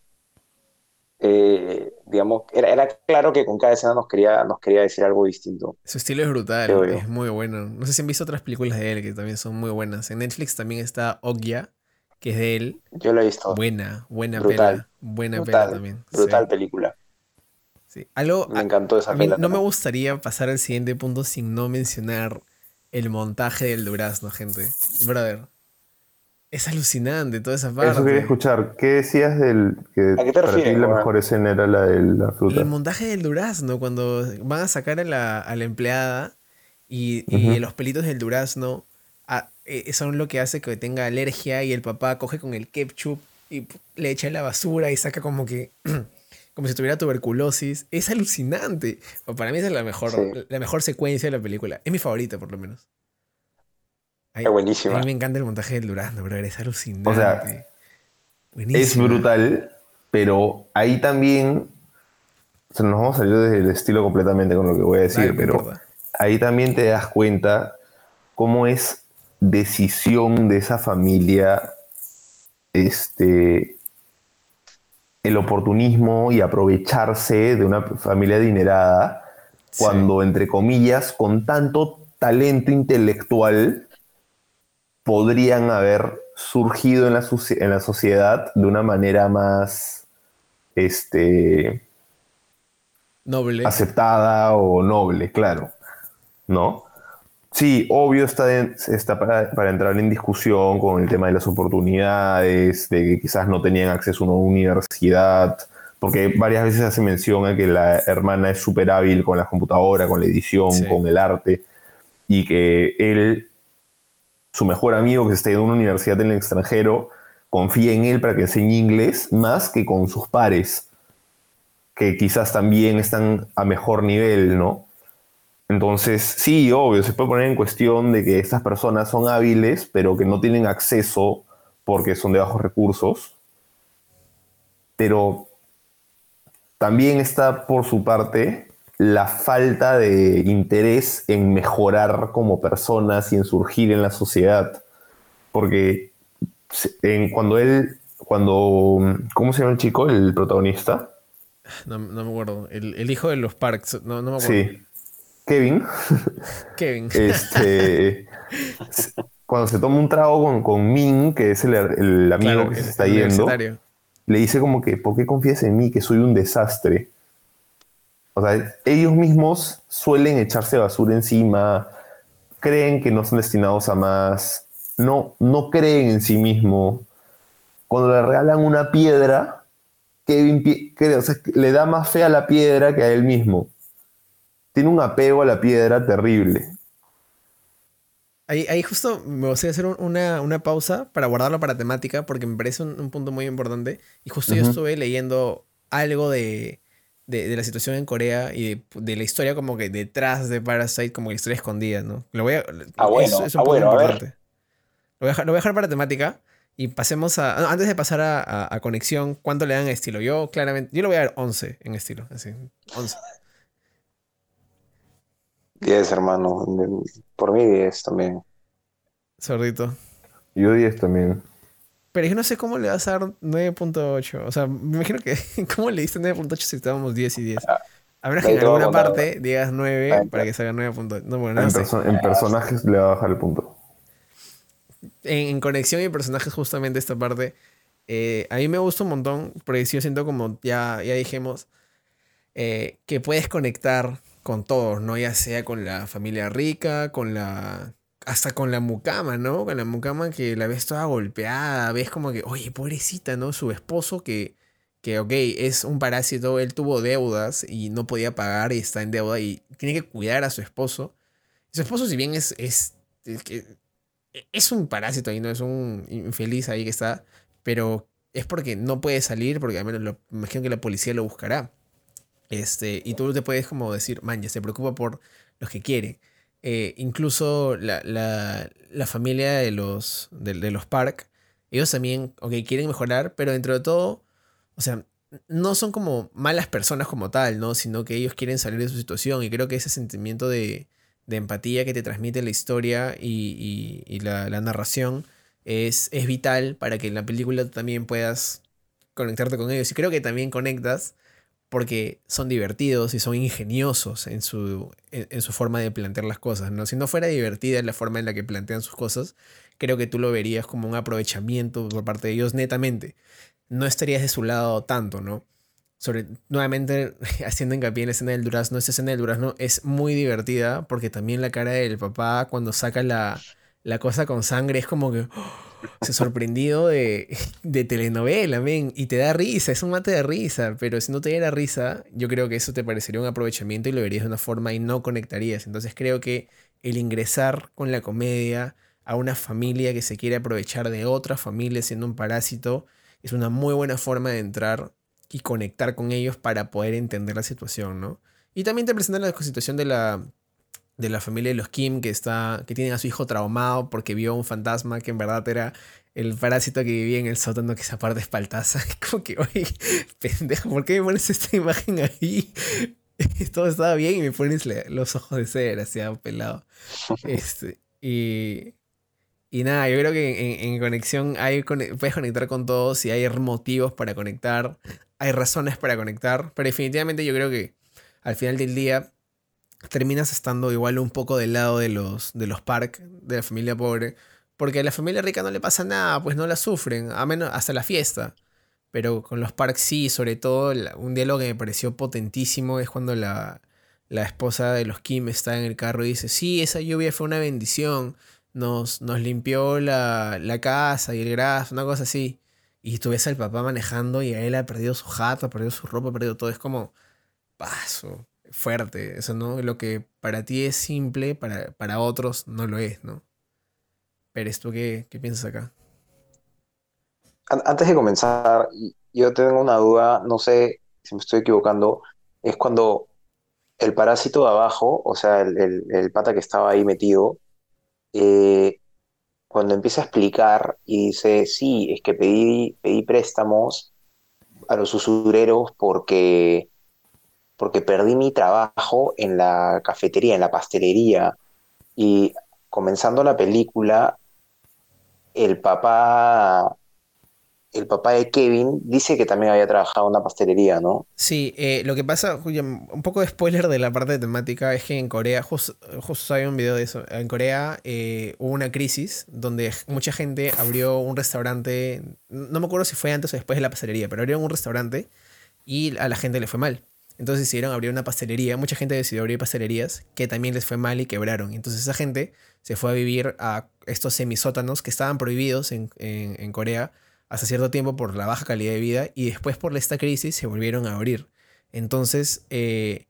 eh, digamos, era, era claro que con cada escena nos quería, nos quería decir algo distinto. Su estilo es brutal, es muy bueno. No sé si han visto otras películas de él que también son muy buenas. En Netflix también está Ogya, que es de él. Yo lo he visto. Buena, buena Brutal. pela. Buena Brutal, pela también. Brutal Sí, película. sí. Algo, Me encantó esa a mí no me gustaría pasar al siguiente punto sin no mencionar el montaje del durazno, gente. Brother. Es alucinante toda esa Eso quería parte. escuchar. ¿Qué decías del que ¿A qué te para ti refieres, la Juan? mejor escena era la de la fruta? El montaje del durazno, cuando van a sacar a la, a la empleada y, y los pelitos del durazno ah, eh, son lo que hace que tenga alergia y el papá coge con el ketchup y le echa en la basura y saca como que [CLEARS THROAT] como si tuviera tuberculosis. Es alucinante. Para mí esa es la mejor, Sí. la mejor secuencia de la película. Es mi favorita, por lo menos. Ay, Es buenísima. A mí me encanta el montaje del durazno, bro. Es alucinante. O sea, Es brutal, pero ahí también. O sea, nos vamos a salir del estilo completamente con lo que voy a decir, pero importa. ahí también te das cuenta cómo es decisión de esa familia este el oportunismo y aprovecharse de una familia adinerada Sí. cuando entre comillas con tanto talento intelectual podrían haber surgido en la, en la sociedad de una manera más este Noble. aceptada o noble, claro. ¿No? Sí, obvio está, en- está para, para entrar en discusión con el tema de las oportunidades, de que quizás no tenían acceso a una universidad, porque varias veces hace mención a que la hermana es súper hábil con la computadora, con la edición, Sí. con el arte, y que él, su mejor amigo que está en una universidad en el extranjero, confía en él para que enseñe inglés más que con sus pares que quizás también están a mejor nivel, ¿no? Entonces, sí, obvio, se puede poner en cuestión de que estas personas son hábiles, pero que no tienen acceso porque son de bajos recursos. Pero también está por su parte la falta de interés en mejorar como personas y en surgir en la sociedad. Porque en- cuando él, cuando, ¿cómo se llama el chico, el protagonista? No, no me acuerdo. El, el hijo de los Parks. No, no me acuerdo. Sí. Kevin, Kevin. [LAUGHS] este, cuando se toma un trago con, con Min, que es el, el amigo Claro, que se está yendo, le dice como que, ¿por qué confías en mí? Que soy un desastre. O sea, ellos mismos suelen echarse basura encima, creen que no son destinados a más, no, no creen en sí mismo. Cuando le regalan una piedra, Kevin o sea, le da más fe a la piedra que a él mismo. Tiene un apego a la piedra terrible. Ahí, ahí justo me gustaría hacer un- una, una pausa para guardarlo para temática porque me parece un, un punto muy importante. Y justo yo Ujú. estuve leyendo algo de, de, de la situación en Corea y de, de la historia como que detrás de Parasite, como que la historia escondida, ¿no? Lo voy a, Ah, bueno, es, es un ah, bueno, a ver. Lo voy, a dejar, lo voy a dejar para temática y pasemos a... no, antes de pasar a, a- a conexión, ¿cuánto le dan a estilo? Yo claramente, yo le voy a dar 11 en estilo, así, 11. 10, hermano. Por mí 10 también. Sordito. Yo 10 también. Pero yo no sé cómo le vas a dar 9.8. O sea, me imagino que. [LAUGHS] ¿Cómo le diste 9.8 si estábamos 10 y 10? Habrá que en alguna parte digas 9 Ahí para que salga 9.8. No, bueno, no En, sé. perso- en personajes le va a bajar el punto. En, en conexión y personajes, justamente esta parte. eh, a mí me gusta un montón. Porque sí, yo siento como ya, ya dijimos. eh, que puedes conectar con todos, ¿no? Ya sea con la familia rica, con la. Hasta con la mucama, ¿no? Con la mucama que la ves toda golpeada, ves como que, oye, pobrecita, ¿no? Su esposo que, que, ok, es un parásito, él tuvo deudas y no podía pagar y está en deuda y tiene que cuidar a su esposo. Su esposo, si bien es, es, es, es un parásito y no es un infeliz ahí que está, pero es porque no puede salir, porque al menos lo, imagino que la policía lo buscará. Este, y tú te puedes como decir, man, ya se preocupa por los que quiere. Eh, incluso la, la- la familia de los, de, los Park, ellos también, ok, quieren mejorar, pero dentro de todo, o sea, no son como malas personas como tal, ¿no? Sino que ellos quieren salir de su situación y creo que ese sentimiento de, de empatía que te transmite la historia y, y- la narración es, es vital para que en la película tú también puedas conectarte con ellos. Y creo que también conectas porque son divertidos y son ingeniosos en su, en, su forma de plantear las cosas, ¿no? Si no fuera divertida la forma en la que plantean sus cosas, creo que tú lo verías como un aprovechamiento por parte de ellos netamente. No estarías de su lado tanto, ¿no? Sobre, nuevamente, [LAUGHS] haciendo hincapié en la escena del durazno, esta escena del durazno es muy divertida porque también la cara del papá cuando saca la, la cosa con sangre es como que [GASPS] se sorprendido de, [LAUGHS] de telenovela, men, y te da risa, es un mate de risa, pero si no te diera risa, yo creo que eso te parecería un aprovechamiento y lo verías de una forma y no conectarías. Entonces creo que el ingresar con la comedia a una familia que se quiere aprovechar de otra familia siendo un parásito es una muy buena forma de entrar y conectar con ellos para poder entender la situación, ¿no? Y también te presenta la situación de la, de la familia de los Kim que está que tienen a su hijo traumado porque vio un fantasma que en verdad era el parásito que vivía en el sótano que esa parte es paltaza [LAUGHS] como que oye pendejo ¿por qué me pones esta imagen ahí? [LAUGHS] todo estaba bien y me pones los ojos de ese desgraciado pelado este y y nada, yo creo que en, en conexión hay, puedes conectar con todos y hay motivos para conectar, hay razones para conectar, pero definitivamente yo creo que al final del día terminas estando igual un poco del lado de los, de los Park, de la familia pobre, porque a la familia rica no le pasa nada, pues no la sufren, a menos hasta la fiesta. Pero con los Park sí, sobre todo un diálogo que me pareció potentísimo es cuando la, la esposa de los Kim está en el carro y dice, sí, esa lluvia fue una bendición, nos, nos limpió la, la casa y el gras, una cosa así. Y tú ves al papá manejando y a él ha perdido su jato, ha perdido su ropa, ha perdido todo. Es como, paso, fuerte. Eso, ¿no? Lo que para ti es simple, para, para otros no lo es, ¿no? Pero ¿tú qué, qué piensas acá? An- Antes de comenzar, yo tengo una duda, no sé si me estoy equivocando, es cuando el parásito de abajo, o sea, el, el- el pata que estaba ahí metido, eh, cuando empieza a explicar y dice, sí, es que pedí, pedí préstamos a los usureros porque, porque perdí mi trabajo en la cafetería, en la pastelería, y comenzando la película, el papá el papá de Kevin dice que también había trabajado en una pastelería, ¿no? Sí, eh, lo que pasa, un poco de spoiler de la parte temática, es que en Corea, justo, justo hay un video de eso, en Corea eh, hubo una crisis donde mucha gente abrió un restaurante, no me acuerdo si fue antes o después de la pastelería, pero abrieron un restaurante y a la gente le fue mal. Entonces decidieron abrir una pastelería, mucha gente decidió abrir pastelerías que también les fue mal y quebraron. Entonces esa gente se fue a vivir a estos semisótanos que estaban prohibidos en, en, en Corea hasta cierto tiempo por la baja calidad de vida y después por esta crisis se volvieron a abrir. Entonces, eh,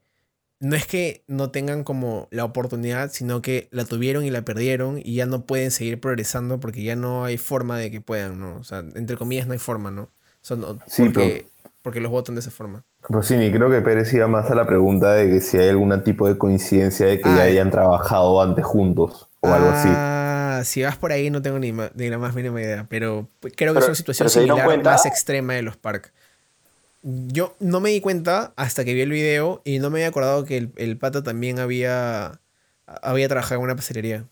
no es que no tengan como la oportunidad, sino que la tuvieron y la perdieron y ya no pueden seguir progresando porque ya no hay forma de que puedan, ¿no? O sea, entre comillas no hay forma, ¿no? Son, Sí, porque, porque los votan de esa forma. Rosini, creo que Pérez iba más a la pregunta de que si hay algún tipo de coincidencia de que Ah, ya eh. hayan trabajado antes juntos o algo así. Ah, si vas por ahí no tengo ni, ni la más mínima idea, pero creo que Pero- es una situación pero ¿se dieron similar, cuenta? más extrema de los Park. Yo no me di cuenta hasta que vi el video y no me había acordado que el, el pata también había, había trabajado en una pastelería.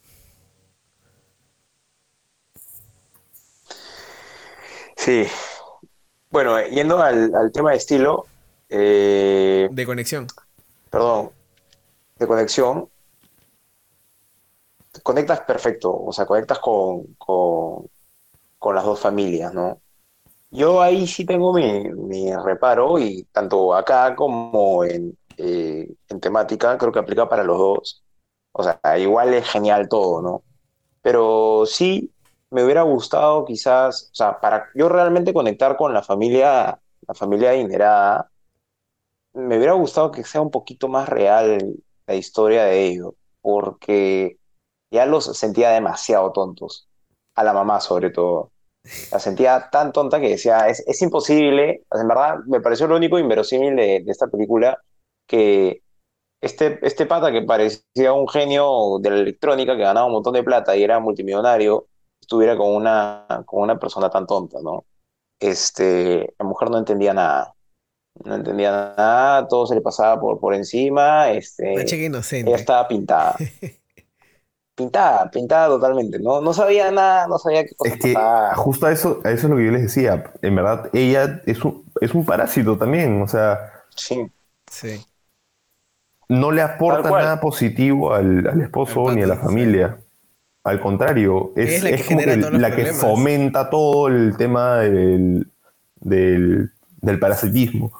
Sí. Bueno, yendo al, al tema de estilo, eh, De conexión. perdón, de conexión, conectas perfecto, o sea, conectas con, con, con las dos familias, ¿no? Yo ahí sí tengo mi, mi reparo y tanto acá como en, eh, en temática creo que aplica para los dos. O sea, igual es genial todo, ¿no? Pero sí me hubiera gustado quizás, o sea, para yo realmente conectar con la familia, la familia adinerada, me hubiera gustado que sea un poquito más real la historia de ellos, porque ya los sentía demasiado tontos, a la mamá sobre todo. La sentía tan tonta que decía, es, es imposible, en verdad me pareció lo único inverosímil de, de esta película, que este, este pata que parecía un genio de la electrónica, que ganaba un montón de plata y era multimillonario, estuviera con una, con una persona tan tonta, ¿no? Este, la mujer no entendía nada, no entendía nada, todo se le pasaba por, por encima, Una este, chica ella inocente. estaba pintada, [LAUGHS] pintada, pintada totalmente, no, no sabía nada, no sabía qué Es que justo a eso, a eso es lo que yo les decía. En verdad, ella es un, es un parásito también. O sea, Sí, Sí. no le aporta nada positivo al, al esposo ni a la sí. familia. Al contrario, es, Es la que es como genera que todos los la que problemas. fomenta todo el tema del, del, del parasitismo.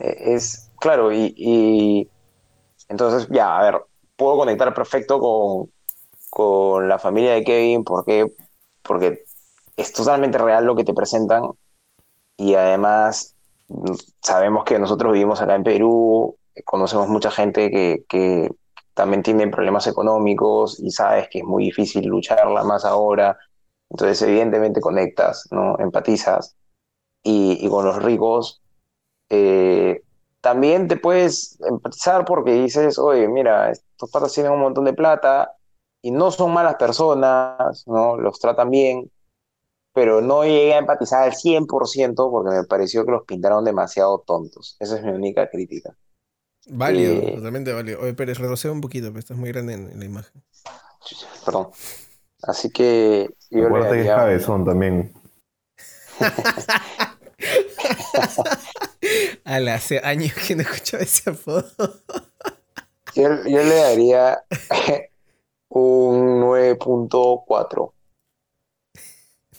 Eh, es claro, y, y entonces ya, a ver, puedo conectar perfecto con, con la familia de Kevin porque, porque es totalmente real lo que te presentan y además mm, sabemos que nosotros vivimos acá en Perú, conocemos mucha gente que, que también tiene problemas económicos y sabes que es muy difícil lucharla más ahora, entonces evidentemente conectas, ¿no? Empatizas y, y con los ricos eh, también te puedes empatizar porque dices, oye, mira, estos patas tienen un montón de plata y no son malas personas, ¿no? Los tratan bien, pero no llegué a empatizar al 100% porque me pareció que los pintaron demasiado tontos. Esa es mi única crítica. Válido, Eh, totalmente válido. Oye, Pérez, retrocede un poquito, pero estás muy grande en, en la imagen. Perdón. Así que yo le Acuérdate que es cabezón también. [LAUGHS] [LAUGHS] Ala, hace años que no escuchaba ese apodo. yo, yo le daría [LAUGHS] un 9.4.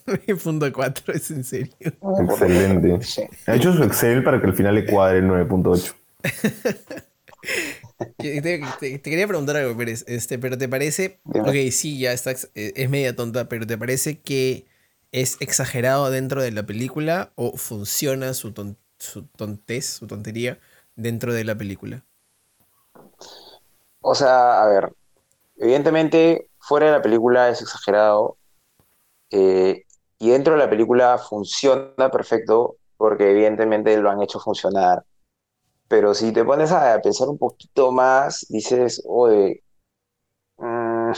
9.4, es en serio. Excelente. Sí. Ha hecho su Excel para que al final le cuadre el 9.8. [LAUGHS] Te, te- te quería preguntar algo, Pérez. Este, pero ¿te parece? Dime. Ok, sí, ya está, eh, es media tonta, pero ¿te parece que es exagerado dentro de la película o funciona su, ton- su tontez, su tontería dentro de la película? O sea, a ver, evidentemente fuera de la película es exagerado eh, y dentro de la película funciona perfecto porque evidentemente lo han hecho funcionar. Pero si te pones a pensar un poquito más, dices, oye, mm,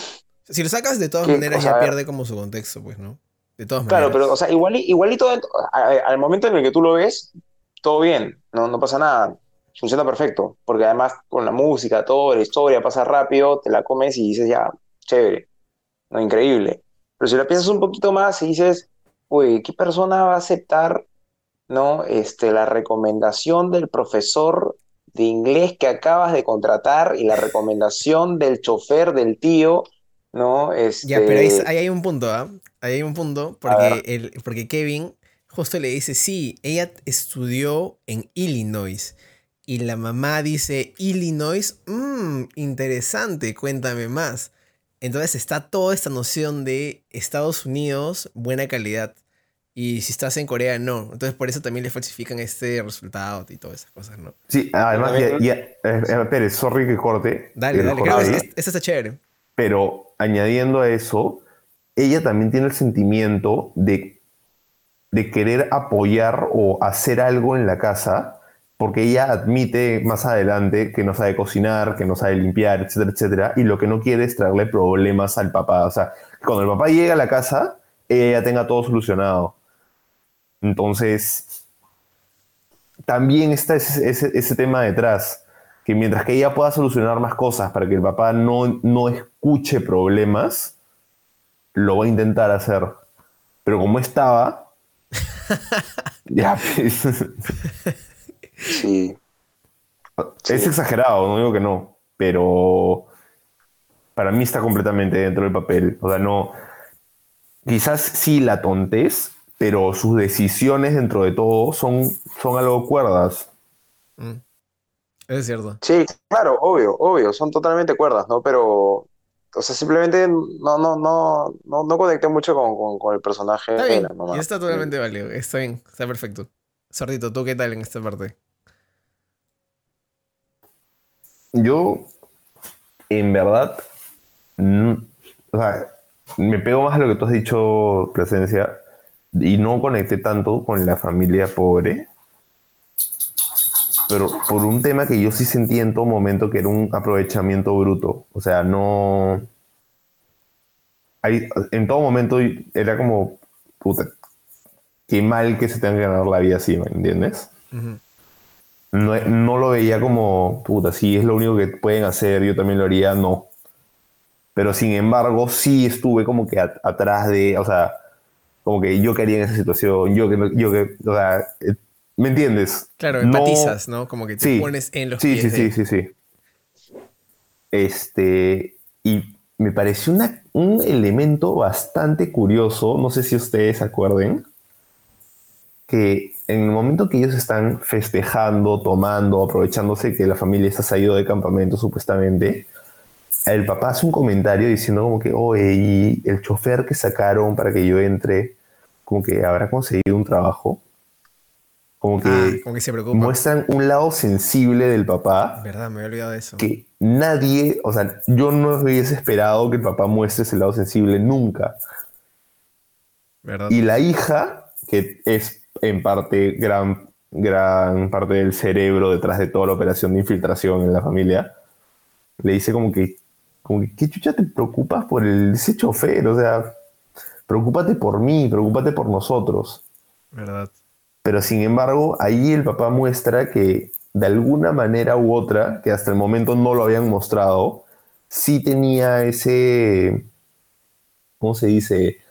Si lo sacas, de todas ¿Qué maneras ya ver. pierde como su contexto, pues, ¿no? De todas claro, maneras. pero o sea, igual, igualito al momento en el que tú lo ves, todo bien, no, no pasa nada, funciona perfecto, porque además con la música, todo, la historia pasa rápido, te la comes y dices, ya, chévere, no, increíble. Pero si la piensas un poquito más y dices, uy, ¿qué persona va a aceptar, no, este, la recomendación del profesor de inglés que acabas de contratar y la recomendación del chofer del tío, no, este, Ya, pero ahí, ahí hay un punto, ¿ah? Ahí hay un punto, porque, el, porque Kevin justo le dice, sí, ella estudió en Illinois. Y la mamá dice, Illinois, mmm, interesante, cuéntame más. Entonces está toda esta noción de Estados Unidos, buena calidad. Y si estás en Corea, no. Entonces por eso también le falsifican este resultado y todas esas cosas, ¿no? Sí, además, ya, ya- eh, eh, Pérez, sorry que corte. Dale, que dale, creo que corté, es- esta está chévere. Pero añadiendo a eso, ella también tiene el sentimiento de, de querer apoyar o hacer algo en la casa, porque ella admite más adelante que no sabe cocinar, que no sabe limpiar, etcétera, etcétera, y lo que no quiere es traerle problemas al papá. O sea, cuando el papá llega a la casa, ella tenga todo solucionado. Entonces, también está ese, ese- ese tema detrás. que mientras que ella pueda solucionar más cosas para que el papá no, no escuche problemas, lo va a intentar hacer. Pero como estaba, ya, pues, [LAUGHS] Sí. es exagerado, no digo que no, pero para mí está completamente dentro del papel. O sea, no, quizás sí la tontez, pero sus decisiones dentro de todo son, son algo cuerdas. Mm. Es cierto. Sí, claro, obvio, obvio, son totalmente cuerdas, ¿no? Pero, o sea, simplemente no, no, no, no, no conecté mucho con, con, con el personaje. Está bien. nomás. Y está totalmente válido. Está bien. Está perfecto. Sordito, ¿tú qué tal en esta parte? Yo, en verdad, o sea, me pego más a lo que tú has dicho, Presencia, y no conecté tanto con la familia pobre, pero por un tema que yo sí sentí en todo momento que era un aprovechamiento bruto. O sea, no... Hay, en todo momento era como, puta, qué mal que se tenga que ganar la vida así, ¿me entiendes? Ujú. no, no lo veía como, puta, si es lo único que pueden hacer, yo también lo haría, no. Pero sin embargo, sí estuve como que a- atrás de, o sea, como que yo quería en esa situación, yo que, yo que, o sea, ¿me entiendes? Claro, No- empatizas, ¿no? Como que te Sí. pones en los Sí, sí, pies sí, de- sí, sí. Este, y me pareció una- un elemento bastante curioso, no sé si ustedes acuerden, que en el momento que ellos están festejando, tomando, aprovechándose que la familia está salido de campamento supuestamente, el papá hace un comentario diciendo como que, oye, y el chofer que sacaron para que yo entre, como que habrá conseguido un trabajo. Como que Ah, como que se preocupa. muestran un lado sensible del papá Verdad, me había olvidado de eso. que nadie, o sea, yo no hubiese esperado que el papá muestre ese lado sensible nunca. ¿Verdad? Y la hija, que es en parte gran, gran parte del cerebro detrás de toda la operación de infiltración en la familia, le dice como que, como que ¿qué chucha te preocupas por el, ese chofer? O sea, preocúpate por mí, preocúpate por nosotros. ¿Verdad? Pero sin embargo, ahí el papá muestra que de alguna manera u otra, que hasta el momento no lo habían mostrado, sí tenía ese, ¿cómo se dice?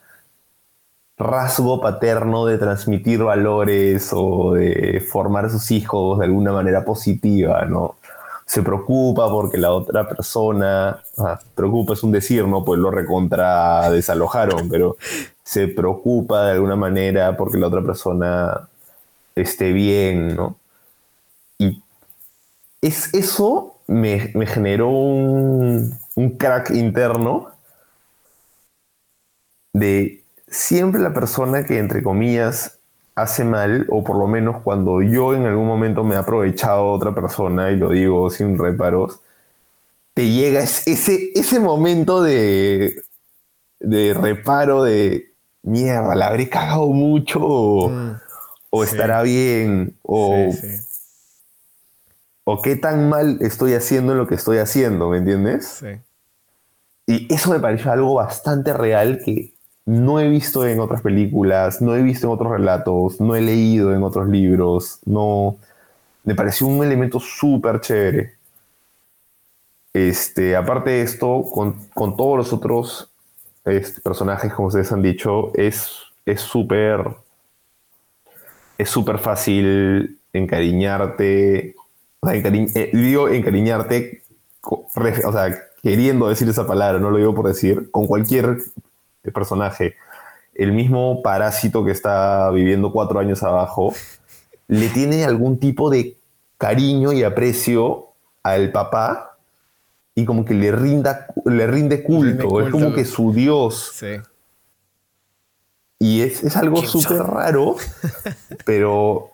rasgo paterno de transmitir valores o de formar a sus hijos de alguna manera positiva, ¿no? Se preocupa porque la otra persona, preocupa es un decir, ¿no? Pues lo recontra desalojaron, pero se preocupa de alguna manera porque la otra persona esté bien, ¿no? Y es, eso me, me generó un, un crack interno de siempre la persona que, entre comillas, hace mal, o por lo menos cuando yo en algún momento me he aprovechado otra persona, y lo digo sin reparos, te llega es- ese, ese momento de, de reparo de mierda, la habré cagado mucho, Mm, o sí. estará bien, o, sí, sí, o qué tan mal estoy haciendo en lo que estoy haciendo, ¿me entiendes? sí. Y eso me pareció algo bastante real que no he visto en otras películas, no he visto en otros relatos, no he leído en otros libros, no... Me pareció un elemento súper chévere. Este, aparte de esto, con, con todos los otros este, personajes, como ustedes han dicho, es es súper... Es súper fácil encariñarte. O sea, eh, digo encariñarte o sea, queriendo decir esa palabra, no lo digo por decir, con cualquier personaje. El mismo parásito que está viviendo cuatro años abajo, le tiene algún tipo de cariño y aprecio al papá y como que le, rinda, le rinde culto, culto. es como que su dios. Sí. Y es, es algo ¿Quién súper raro, [LAUGHS] pero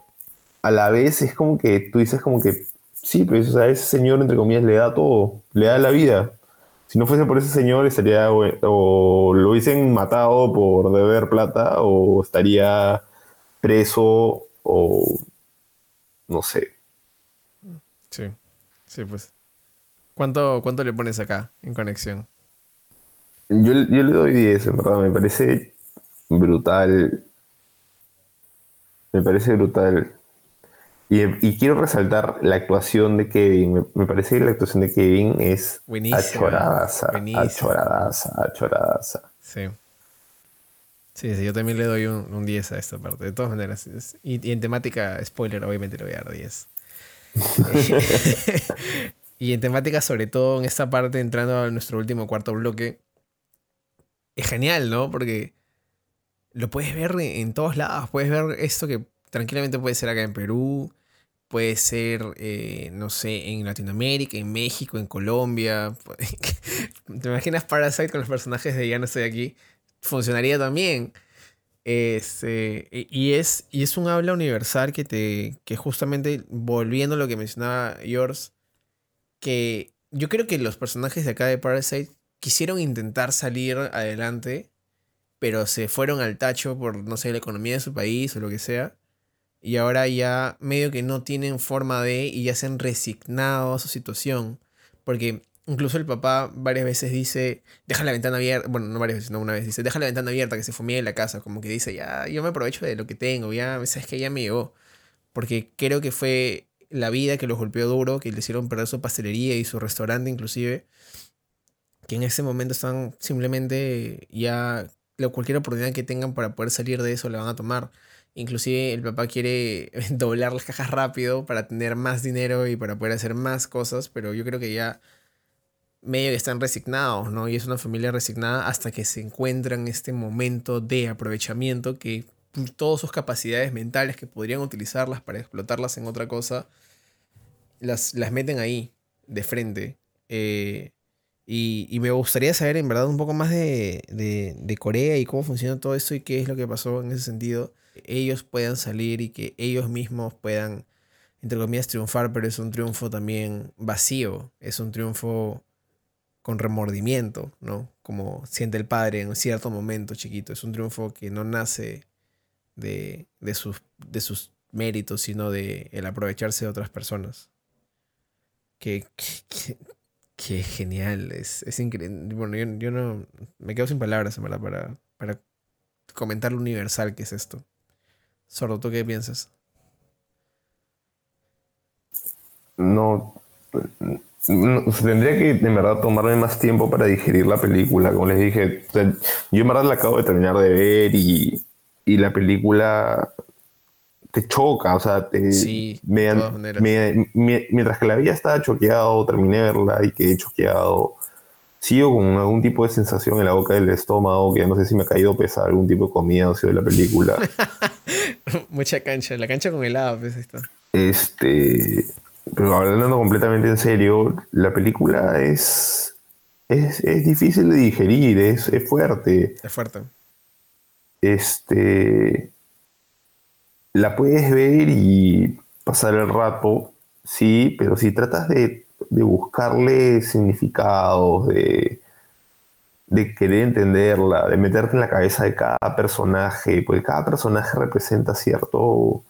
a la vez es como que tú dices como que, sí, pues o sea, ese señor, entre comillas, le da todo, le da la vida. Si no fuese por ese señor, estaría o, o lo hubiesen matado por deber plata o estaría preso o no sé. Sí. Sí, pues. ¿Cuánto, ¿Cuánto le pones acá en conexión? Yo, yo le doy 10, en verdad, me parece brutal. Me parece brutal. Y, y quiero resaltar la actuación de Kevin. Me, me parece que la actuación de Kevin es Buenísima. achoradaza, Buenísima. achoradaza, achoradaza. Sí. Sí, sí, yo también le doy un, un 10 a esta parte. De todas maneras. es- y, y en temática spoiler, obviamente le voy a dar 10. [LAUGHS] [LAUGHS] y en temática, sobre todo en esta parte, entrando a nuestro último cuarto bloque, es genial, ¿no? Porque lo puedes ver en, todos lados. Puedes ver esto que tranquilamente puede ser acá en Perú, puede ser, eh, no sé, en Latinoamérica, en México, en Colombia. [LAUGHS] ¿Te imaginas Parasite con los personajes de Ya no estoy aquí? Funcionaría también. Este, y- es, y es un habla universal que te. que justamente, volviendo a lo que mencionaba Yours, que yo creo que los personajes de acá de Parasite quisieron intentar salir adelante, pero se fueron al tacho por, no sé, la economía de su país o lo que sea. Y ahora ya medio que no tienen forma de y ya se han resignado a su situación. Porque incluso el papá varias veces dice, deja la ventana abierta, bueno, no varias veces, no una vez, dice, deja la ventana abierta que se fumie la casa. Como que dice, ya, yo me aprovecho de lo que tengo, ya, sabes que ya me llegó. Porque creo que fue la vida que los golpeó duro, que le hicieron perder su pastelería y su restaurante inclusive, que en ese momento están simplemente ya, cualquier oportunidad que tengan para poder salir de eso la van a tomar. Inclusive el papá quiere [LAUGHS] doblar las cajas rápido para tener más dinero y para poder hacer más cosas, pero yo creo que ya medio que están resignados, ¿no? Y es una familia resignada hasta que se encuentran este momento de aprovechamiento que todas sus capacidades mentales que podrían utilizarlas para explotarlas en otra cosa, las, las meten ahí, de frente. Eh, y, me gustaría saber en verdad un poco más de, Corea y cómo funciona todo esto y qué es lo que pasó en ese sentido. Ellos puedan salir y que ellos mismos puedan, entre comillas, triunfar, pero es un triunfo también vacío, es un triunfo con remordimiento, ¿no? Como siente el padre en cierto momento chiquito. Es un triunfo que no nace de, sus, méritos, sino de el aprovecharse de otras personas. Que, que genial, es, es increíble. Bueno, yo, yo no me quedo sin palabras, en para, para comentar lo universal que es esto. Sordo, ¿tú qué piensas? No, tendría que en verdad tomarme más tiempo para digerir la película. Como les dije, yo en verdad la acabo de terminar de ver y, y la película te choca, o sea, te, Sí, me- de todas maneras. me- me- mientras que la vida estaba choqueado, terminé de verla y quedé choqueado. Sigo con algún tipo de sensación en la boca del estómago, que no sé si me ha caído pesar algún tipo de comida o si de la película. [LAUGHS] Mucha cancha, la cancha con helado, pues ahí está. Este, pero hablando completamente en serio, la película es, es, es difícil de digerir, es, es fuerte. Es fuerte. Este, la puedes ver y pasar el rato, sí, pero si tratas de, de buscarle significados, de, de querer entenderla, de meterte en la cabeza de cada personaje, porque cada personaje representa cierto,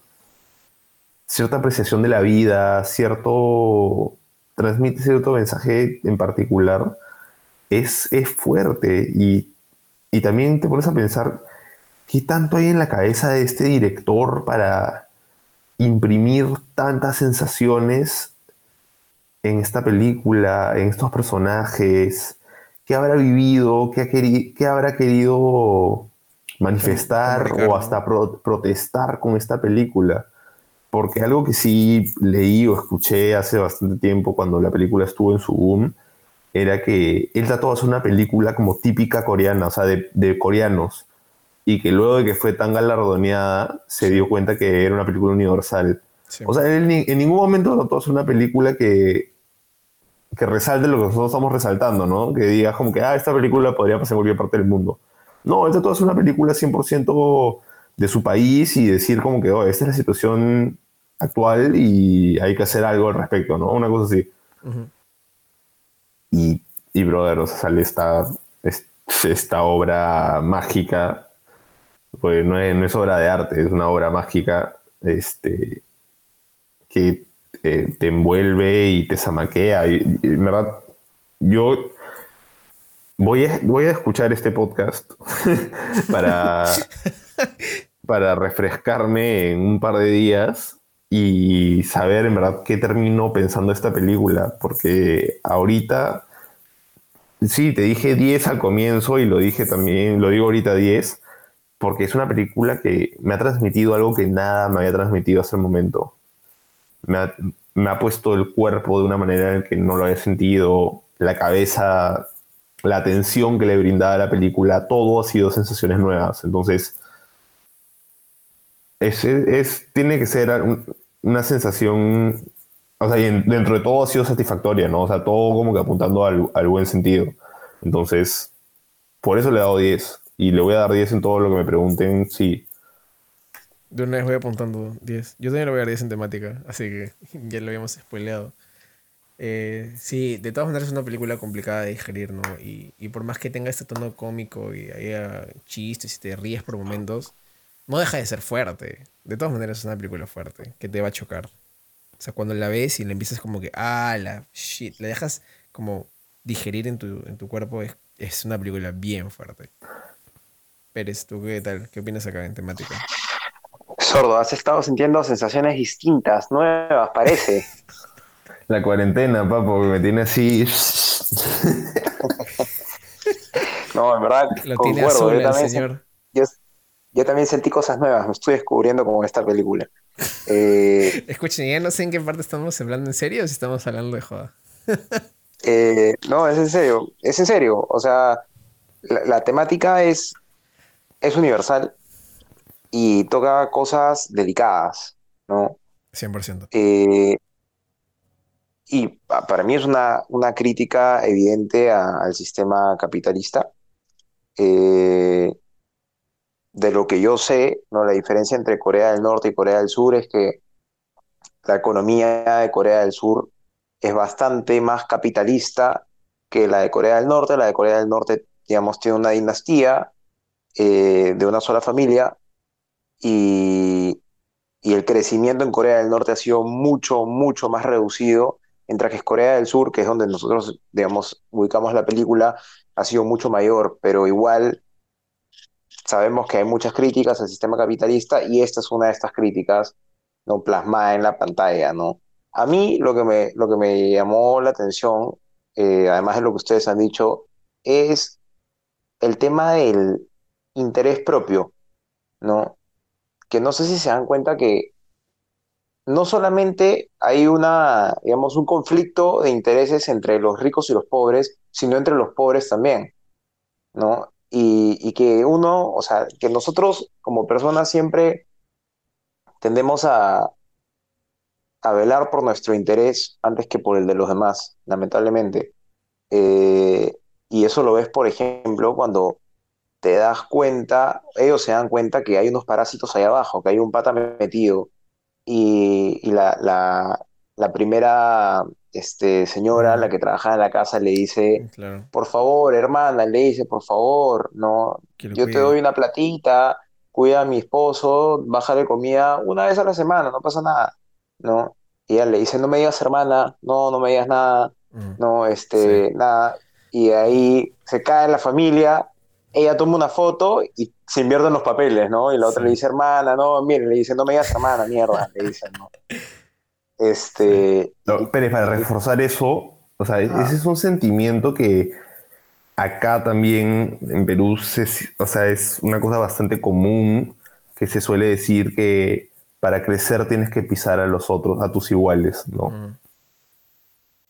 cierta apreciación de la vida, cierto, transmite cierto mensaje en particular, es, es fuerte y, y también te pones a pensar qué tanto hay en la cabeza de este director para imprimir tantas sensaciones en esta película, en estos personajes, qué habrá vivido, qué, ha qué habrá querido manifestar o hasta pro- protestar con esta película. Porque algo que sí leí o escuché hace bastante tiempo cuando la película estuvo en su boom, era que él trató de hacer una película como típica coreana, o sea, de, de coreanos, y que luego de que fue tan galardoneada, se dio cuenta que era una película universal. Sí. O sea, él ni- en ningún momento hacer una película que, que resalte lo que nosotros estamos resaltando, ¿no? Que digas como que, ah, esta película podría pasar en cualquier parte del mundo. No, él trató de hacer una película 100% de su país y decir como que, oh, esta es la situación actual y hay que hacer algo al respecto, ¿no? Una cosa así. Y, y brother, o sea, sale esta, es- esta obra mágica, pues no es, no es obra de arte, es una obra mágica este, que eh, te envuelve y te zamaquea. Y, verdad, yo voy a, voy a escuchar este podcast [LAUGHS] para, para refrescarme en un par de días y saber en verdad qué terminó pensando esta película, porque ahorita, sí, te dije 10 al comienzo y lo dije también, lo digo ahorita 10, porque es una película que me ha transmitido algo que nada me había transmitido hasta el momento. Me ha, me ha puesto el cuerpo de una manera en que no lo había sentido, la cabeza, la atención que le brindaba la película, todo ha sido sensaciones nuevas. Entonces, es, es, tiene que ser una sensación, o sea, dentro de todo ha sido satisfactoria, ¿no? O sea, todo como que apuntando al, al buen sentido. Entonces, por eso le he dado 10. Y le voy a dar 10 en todo lo que me pregunten, sí. De una vez voy apuntando 10. Yo también le voy a dar 10 en temática, así que [LAUGHS] ya lo habíamos spoileado. Eh, sí, de todas maneras es una película complicada de digerir, ¿no? Y, y, por más que tenga este tono cómico y haya chistes y te ríes por momentos, no deja de ser fuerte. De todas maneras es una película fuerte, que te va a chocar. O sea, cuando la ves y la empiezas como que, ah, la shit, la dejas como digerir en tu, en tu cuerpo, es, es una película bien fuerte. Pérez, ¿tú qué tal? ¿Qué opinas acá en temática? Sordo, has estado sintiendo sensaciones distintas, nuevas, parece. [LAUGHS] La cuarentena, papo, que me tiene así. no, en verdad, Lo tiene azul el señor. Yo, yo también sentí cosas nuevas, me estoy descubriendo como esta película. Eh, [LAUGHS] Escuchen, ya no sé en qué parte estamos hablando en serio o si estamos hablando de joda. eh, no, es en serio, es en serio. O sea, la, la, temática es, es universal y toca cosas delicadas, ¿no? 100%. Eh, y para mí es una, una crítica evidente a, al sistema capitalista. Eh, de lo que yo sé, ¿no? la diferencia entre Corea del Norte y Corea del Sur es que la economía de Corea del Sur es bastante más capitalista que la de Corea del Norte. La de Corea del Norte, digamos, tiene una dinastía eh, de una sola familia y, y, el crecimiento en Corea del Norte ha sido mucho, mucho más reducido, mientras que Corea del Sur, que es donde nosotros, digamos, ubicamos la película, ha sido mucho mayor, pero igual sabemos que hay muchas críticas al sistema capitalista y esta es una de estas críticas no plasmada en la pantalla, ¿no? A mí lo que me, lo que me llamó la atención, eh, además de lo que ustedes han dicho, es el tema del interés propio, ¿no? Que no sé si se dan cuenta que no solamente hay una, digamos, un conflicto de intereses entre los ricos y los pobres, sino entre los pobres también, ¿no? Y, y, que uno, o sea, que nosotros como personas siempre tendemos a, a velar por nuestro interés antes que por el de los demás, lamentablemente. Eh, y eso lo ves, por ejemplo, cuando te das cuenta, ellos se dan cuenta que hay unos parásitos ahí abajo, que hay un pata metido. Y, y la, la, la primera este, señora, la que trabajaba en la casa, le dice, Claro. por favor, hermana, le dice, por favor, no, yo te cuide. doy una platita, cuida a mi esposo, bájale comida una vez a la semana, no pasa nada, ¿no? Y ella le dice, no me digas hermana, no, no me digas nada, Mm. no, este, nada. Y ahí se cae la familia, ella toma una foto y se invierten los papeles, ¿no? Y la otra Sí. le dice, hermana, no, mire, le dice, no me digas hermana, mierda, le dicen, ¿no? [LAUGHS] Este, No, Pérez, para reforzar eso, o sea, Ah. ese es un sentimiento que acá también en Perú se- o sea, es una cosa bastante común que se suele decir que para crecer tienes que pisar a los otros, a tus iguales, ¿no? Mm.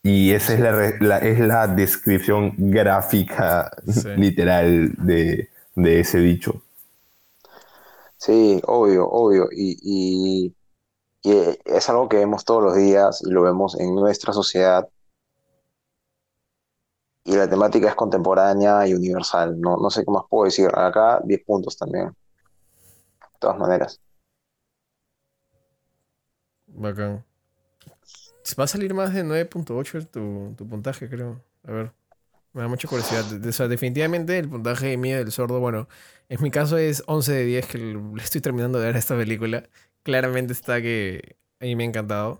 Y esa es la, es la descripción gráfica Sí. [LAUGHS] literal de, de ese dicho. Sí, obvio, obvio. Y, y, y, es algo que vemos todos los días y lo vemos en nuestra sociedad. Y la temática es contemporánea y universal. No, no sé qué más puedo decir. Acá 10 puntos también. De todas maneras. Bacán. Va a salir más de 9.8 tu, tu puntaje, creo. A ver. Me da mucha curiosidad. O sea, definitivamente el puntaje mío del sordo, bueno, en mi caso es 11 de 10 que le estoy terminando de ver a esta película. Claramente está que a mí me ha encantado.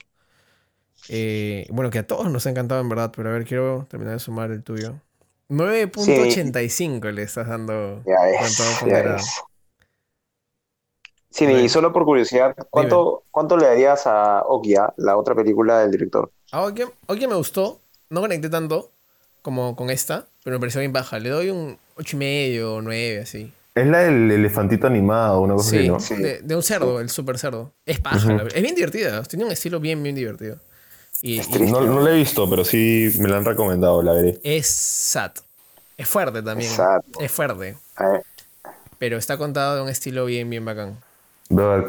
Eh, bueno, que a todos nos ha encantado en verdad, pero a ver, quiero terminar de sumar el tuyo. 9.85 le estás dando Ya es, ya es. Sí, y solo por curiosidad, ¿cuánto, ¿cuánto le darías a Okia, la otra película del director? A Oki, Oki me gustó. No conecté tanto como con esta, pero me pareció bien baja. Le doy un 8 y medio o 9, así. Es la del elefantito animado, una cosa Sí, así, ¿no? Sí. De, de un cerdo, el super cerdo. Es paja, la- es bien divertida. Tiene un estilo bien, bien divertido. Y, Es y triste. No, no la he visto, pero sí me la han recomendado, la veré. es sad. Es fuerte también. Es sad. Es fuerte. Eh, Pero está contado de un estilo bien, bien bacán.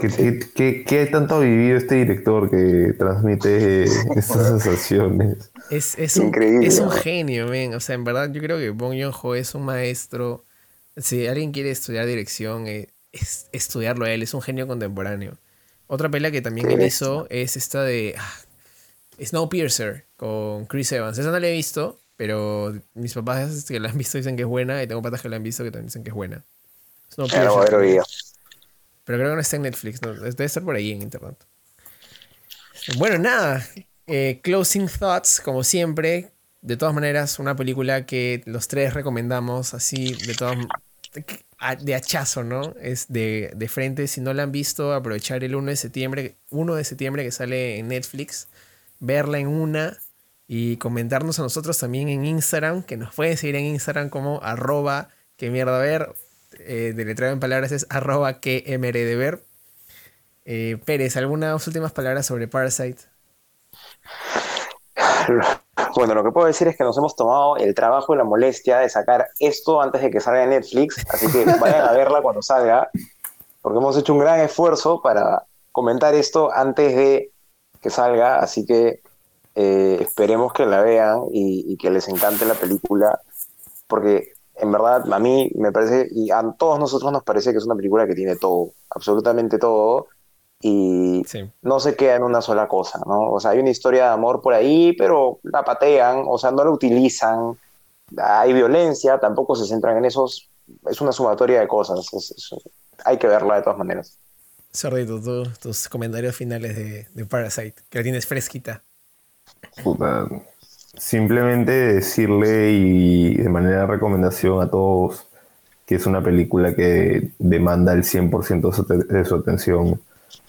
¿Qué, qué, qué- qué tanto ha vivido este director que transmite [LAUGHS] estas sensaciones? Es, es, un, Increíble, es un genio, men. O sea, en verdad, yo creo que Bong Joon-ho es un maestro. Si alguien quiere estudiar dirección, eh, es estudiarlo a él. Es un genio contemporáneo. Otra pela que también Qué él bestia. hizo es esta de ah, Snowpiercer con Chris Evans. Esa no la he visto, pero mis papás [LAUGHS] que la han visto dicen que es buena y tengo patas que la han visto que también dicen que es buena. Snowpiercer. Pero creo que no está en Netflix, ¿no? debe estar por ahí en internet. Bueno, nada. eh, closing thoughts, como siempre. De todas maneras, una película que los tres recomendamos, así, de todas de hachazo, ¿no? Es de, de frente. Si no la han visto, aprovechar el 1 de septiembre, 1 de septiembre que sale en Netflix, verla en una y comentarnos a nosotros también en Instagram, que nos pueden seguir en Instagram como arroba que mierda ver. Eh, deletreo en palabras es arroba que mr de ver. Eh, Pérez, ¿algunas últimas palabras sobre Parasite? Bueno, lo que puedo decir es que nos hemos tomado el trabajo y la molestia de sacar esto antes de que salga en Netflix, así que vayan a verla cuando salga, porque hemos hecho un gran esfuerzo para comentar esto antes de que salga, así que eh, esperemos que la vean y que les encante la película, porque en verdad a mí me parece, y a todos nosotros nos parece que es una película que tiene todo, absolutamente todo, y Sí. no se queda en una sola cosa, ¿no? O sea, hay una historia de amor por ahí, pero la patean, o sea, no la utilizan, hay violencia, tampoco se centran en esos, es una sumatoria de cosas, es- es- hay que verla de todas maneras. Sordito, tú- tus comentarios finales de, de Parasite, que la tienes fresquita. Puta, Simplemente decirle y de manera de recomendación a todos que es una película que demanda el 100% de su, atención.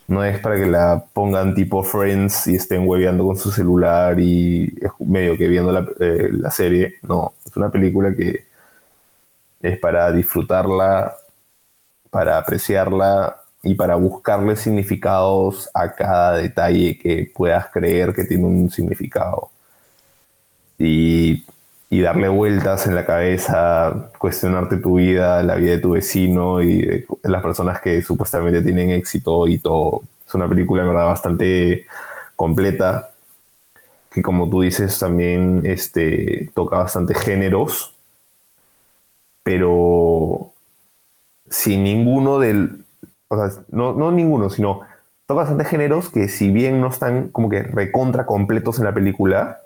No es para que la pongan tipo Friends y estén hueveando con su celular y medio que viendo la, eh, la serie. No, es una película que es para disfrutarla, para apreciarla y para buscarle significados a cada detalle que puedas creer que tiene un significado. Y, y darle vueltas en la cabeza, cuestionarte tu vida, la vida de tu vecino y de las personas que supuestamente tienen éxito y todo. Es una película, en verdad, bastante completa, que como tú dices, también este, toca bastante géneros, pero sin ninguno del... O sea, no, no ninguno, sino toca bastantes géneros que si bien no están como que recontra completos en la película,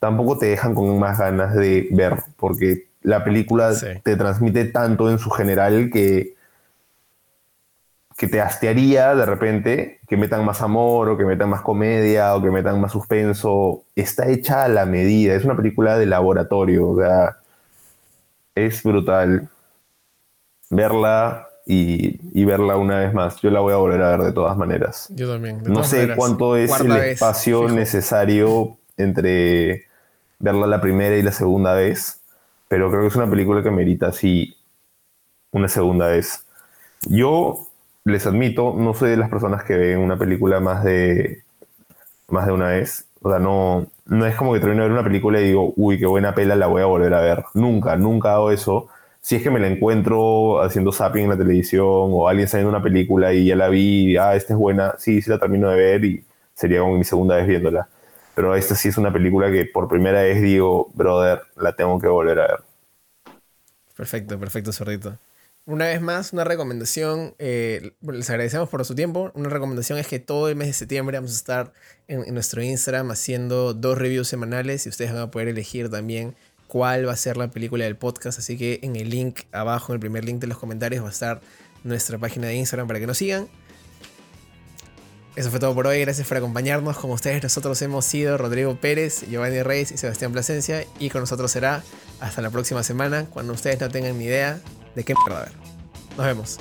tampoco te dejan con más ganas de ver, porque la película Sí. te transmite tanto en su general que, que te hastiaría de repente que metan más amor o que metan más comedia o que metan más suspenso. Está hecha a la medida, es una película de laboratorio, o sea, es brutal verla y, y verla una vez más. Yo la voy a volver a ver de todas maneras. Yo también. de No sé maneras. cuánto es el espacio necesario entre verla la primera y la segunda vez, pero creo que es una película que merita así una segunda vez. Yo les admito, no soy de las personas que ven una película más de más de una vez. O sea, no, no es como que termino de ver una película y digo, uy, qué buena pela, la voy a volver a ver. Nunca, nunca hago eso. Si es que me la encuentro haciendo zapping en la televisión o alguien saliendo una película y ya la vi, ah, esta es buena, sí, sí la termino de ver y sería como mi segunda vez viéndola. Pero esta sí es una película que por primera vez digo, brother, la tengo que volver a ver. Perfecto, perfecto, Sordito. Una vez más, una recomendación. eh, les agradecemos por su tiempo. Una recomendación es que todo el mes de septiembre vamos a estar en, en nuestro Instagram haciendo dos reviews semanales y ustedes van a poder elegir también cuál va a ser la película del podcast. Así que en el link abajo, en el primer link de los comentarios, va a estar nuestra página de Instagram para que nos sigan. Eso fue todo por hoy. Gracias por acompañarnos. Como ustedes, nosotros hemos sido Rodrigo Pérez, Giovanni Reyes y Sebastián Plasencia. Y con nosotros será hasta la próxima semana, cuando ustedes no tengan ni idea de qué mierda ver. Nos vemos.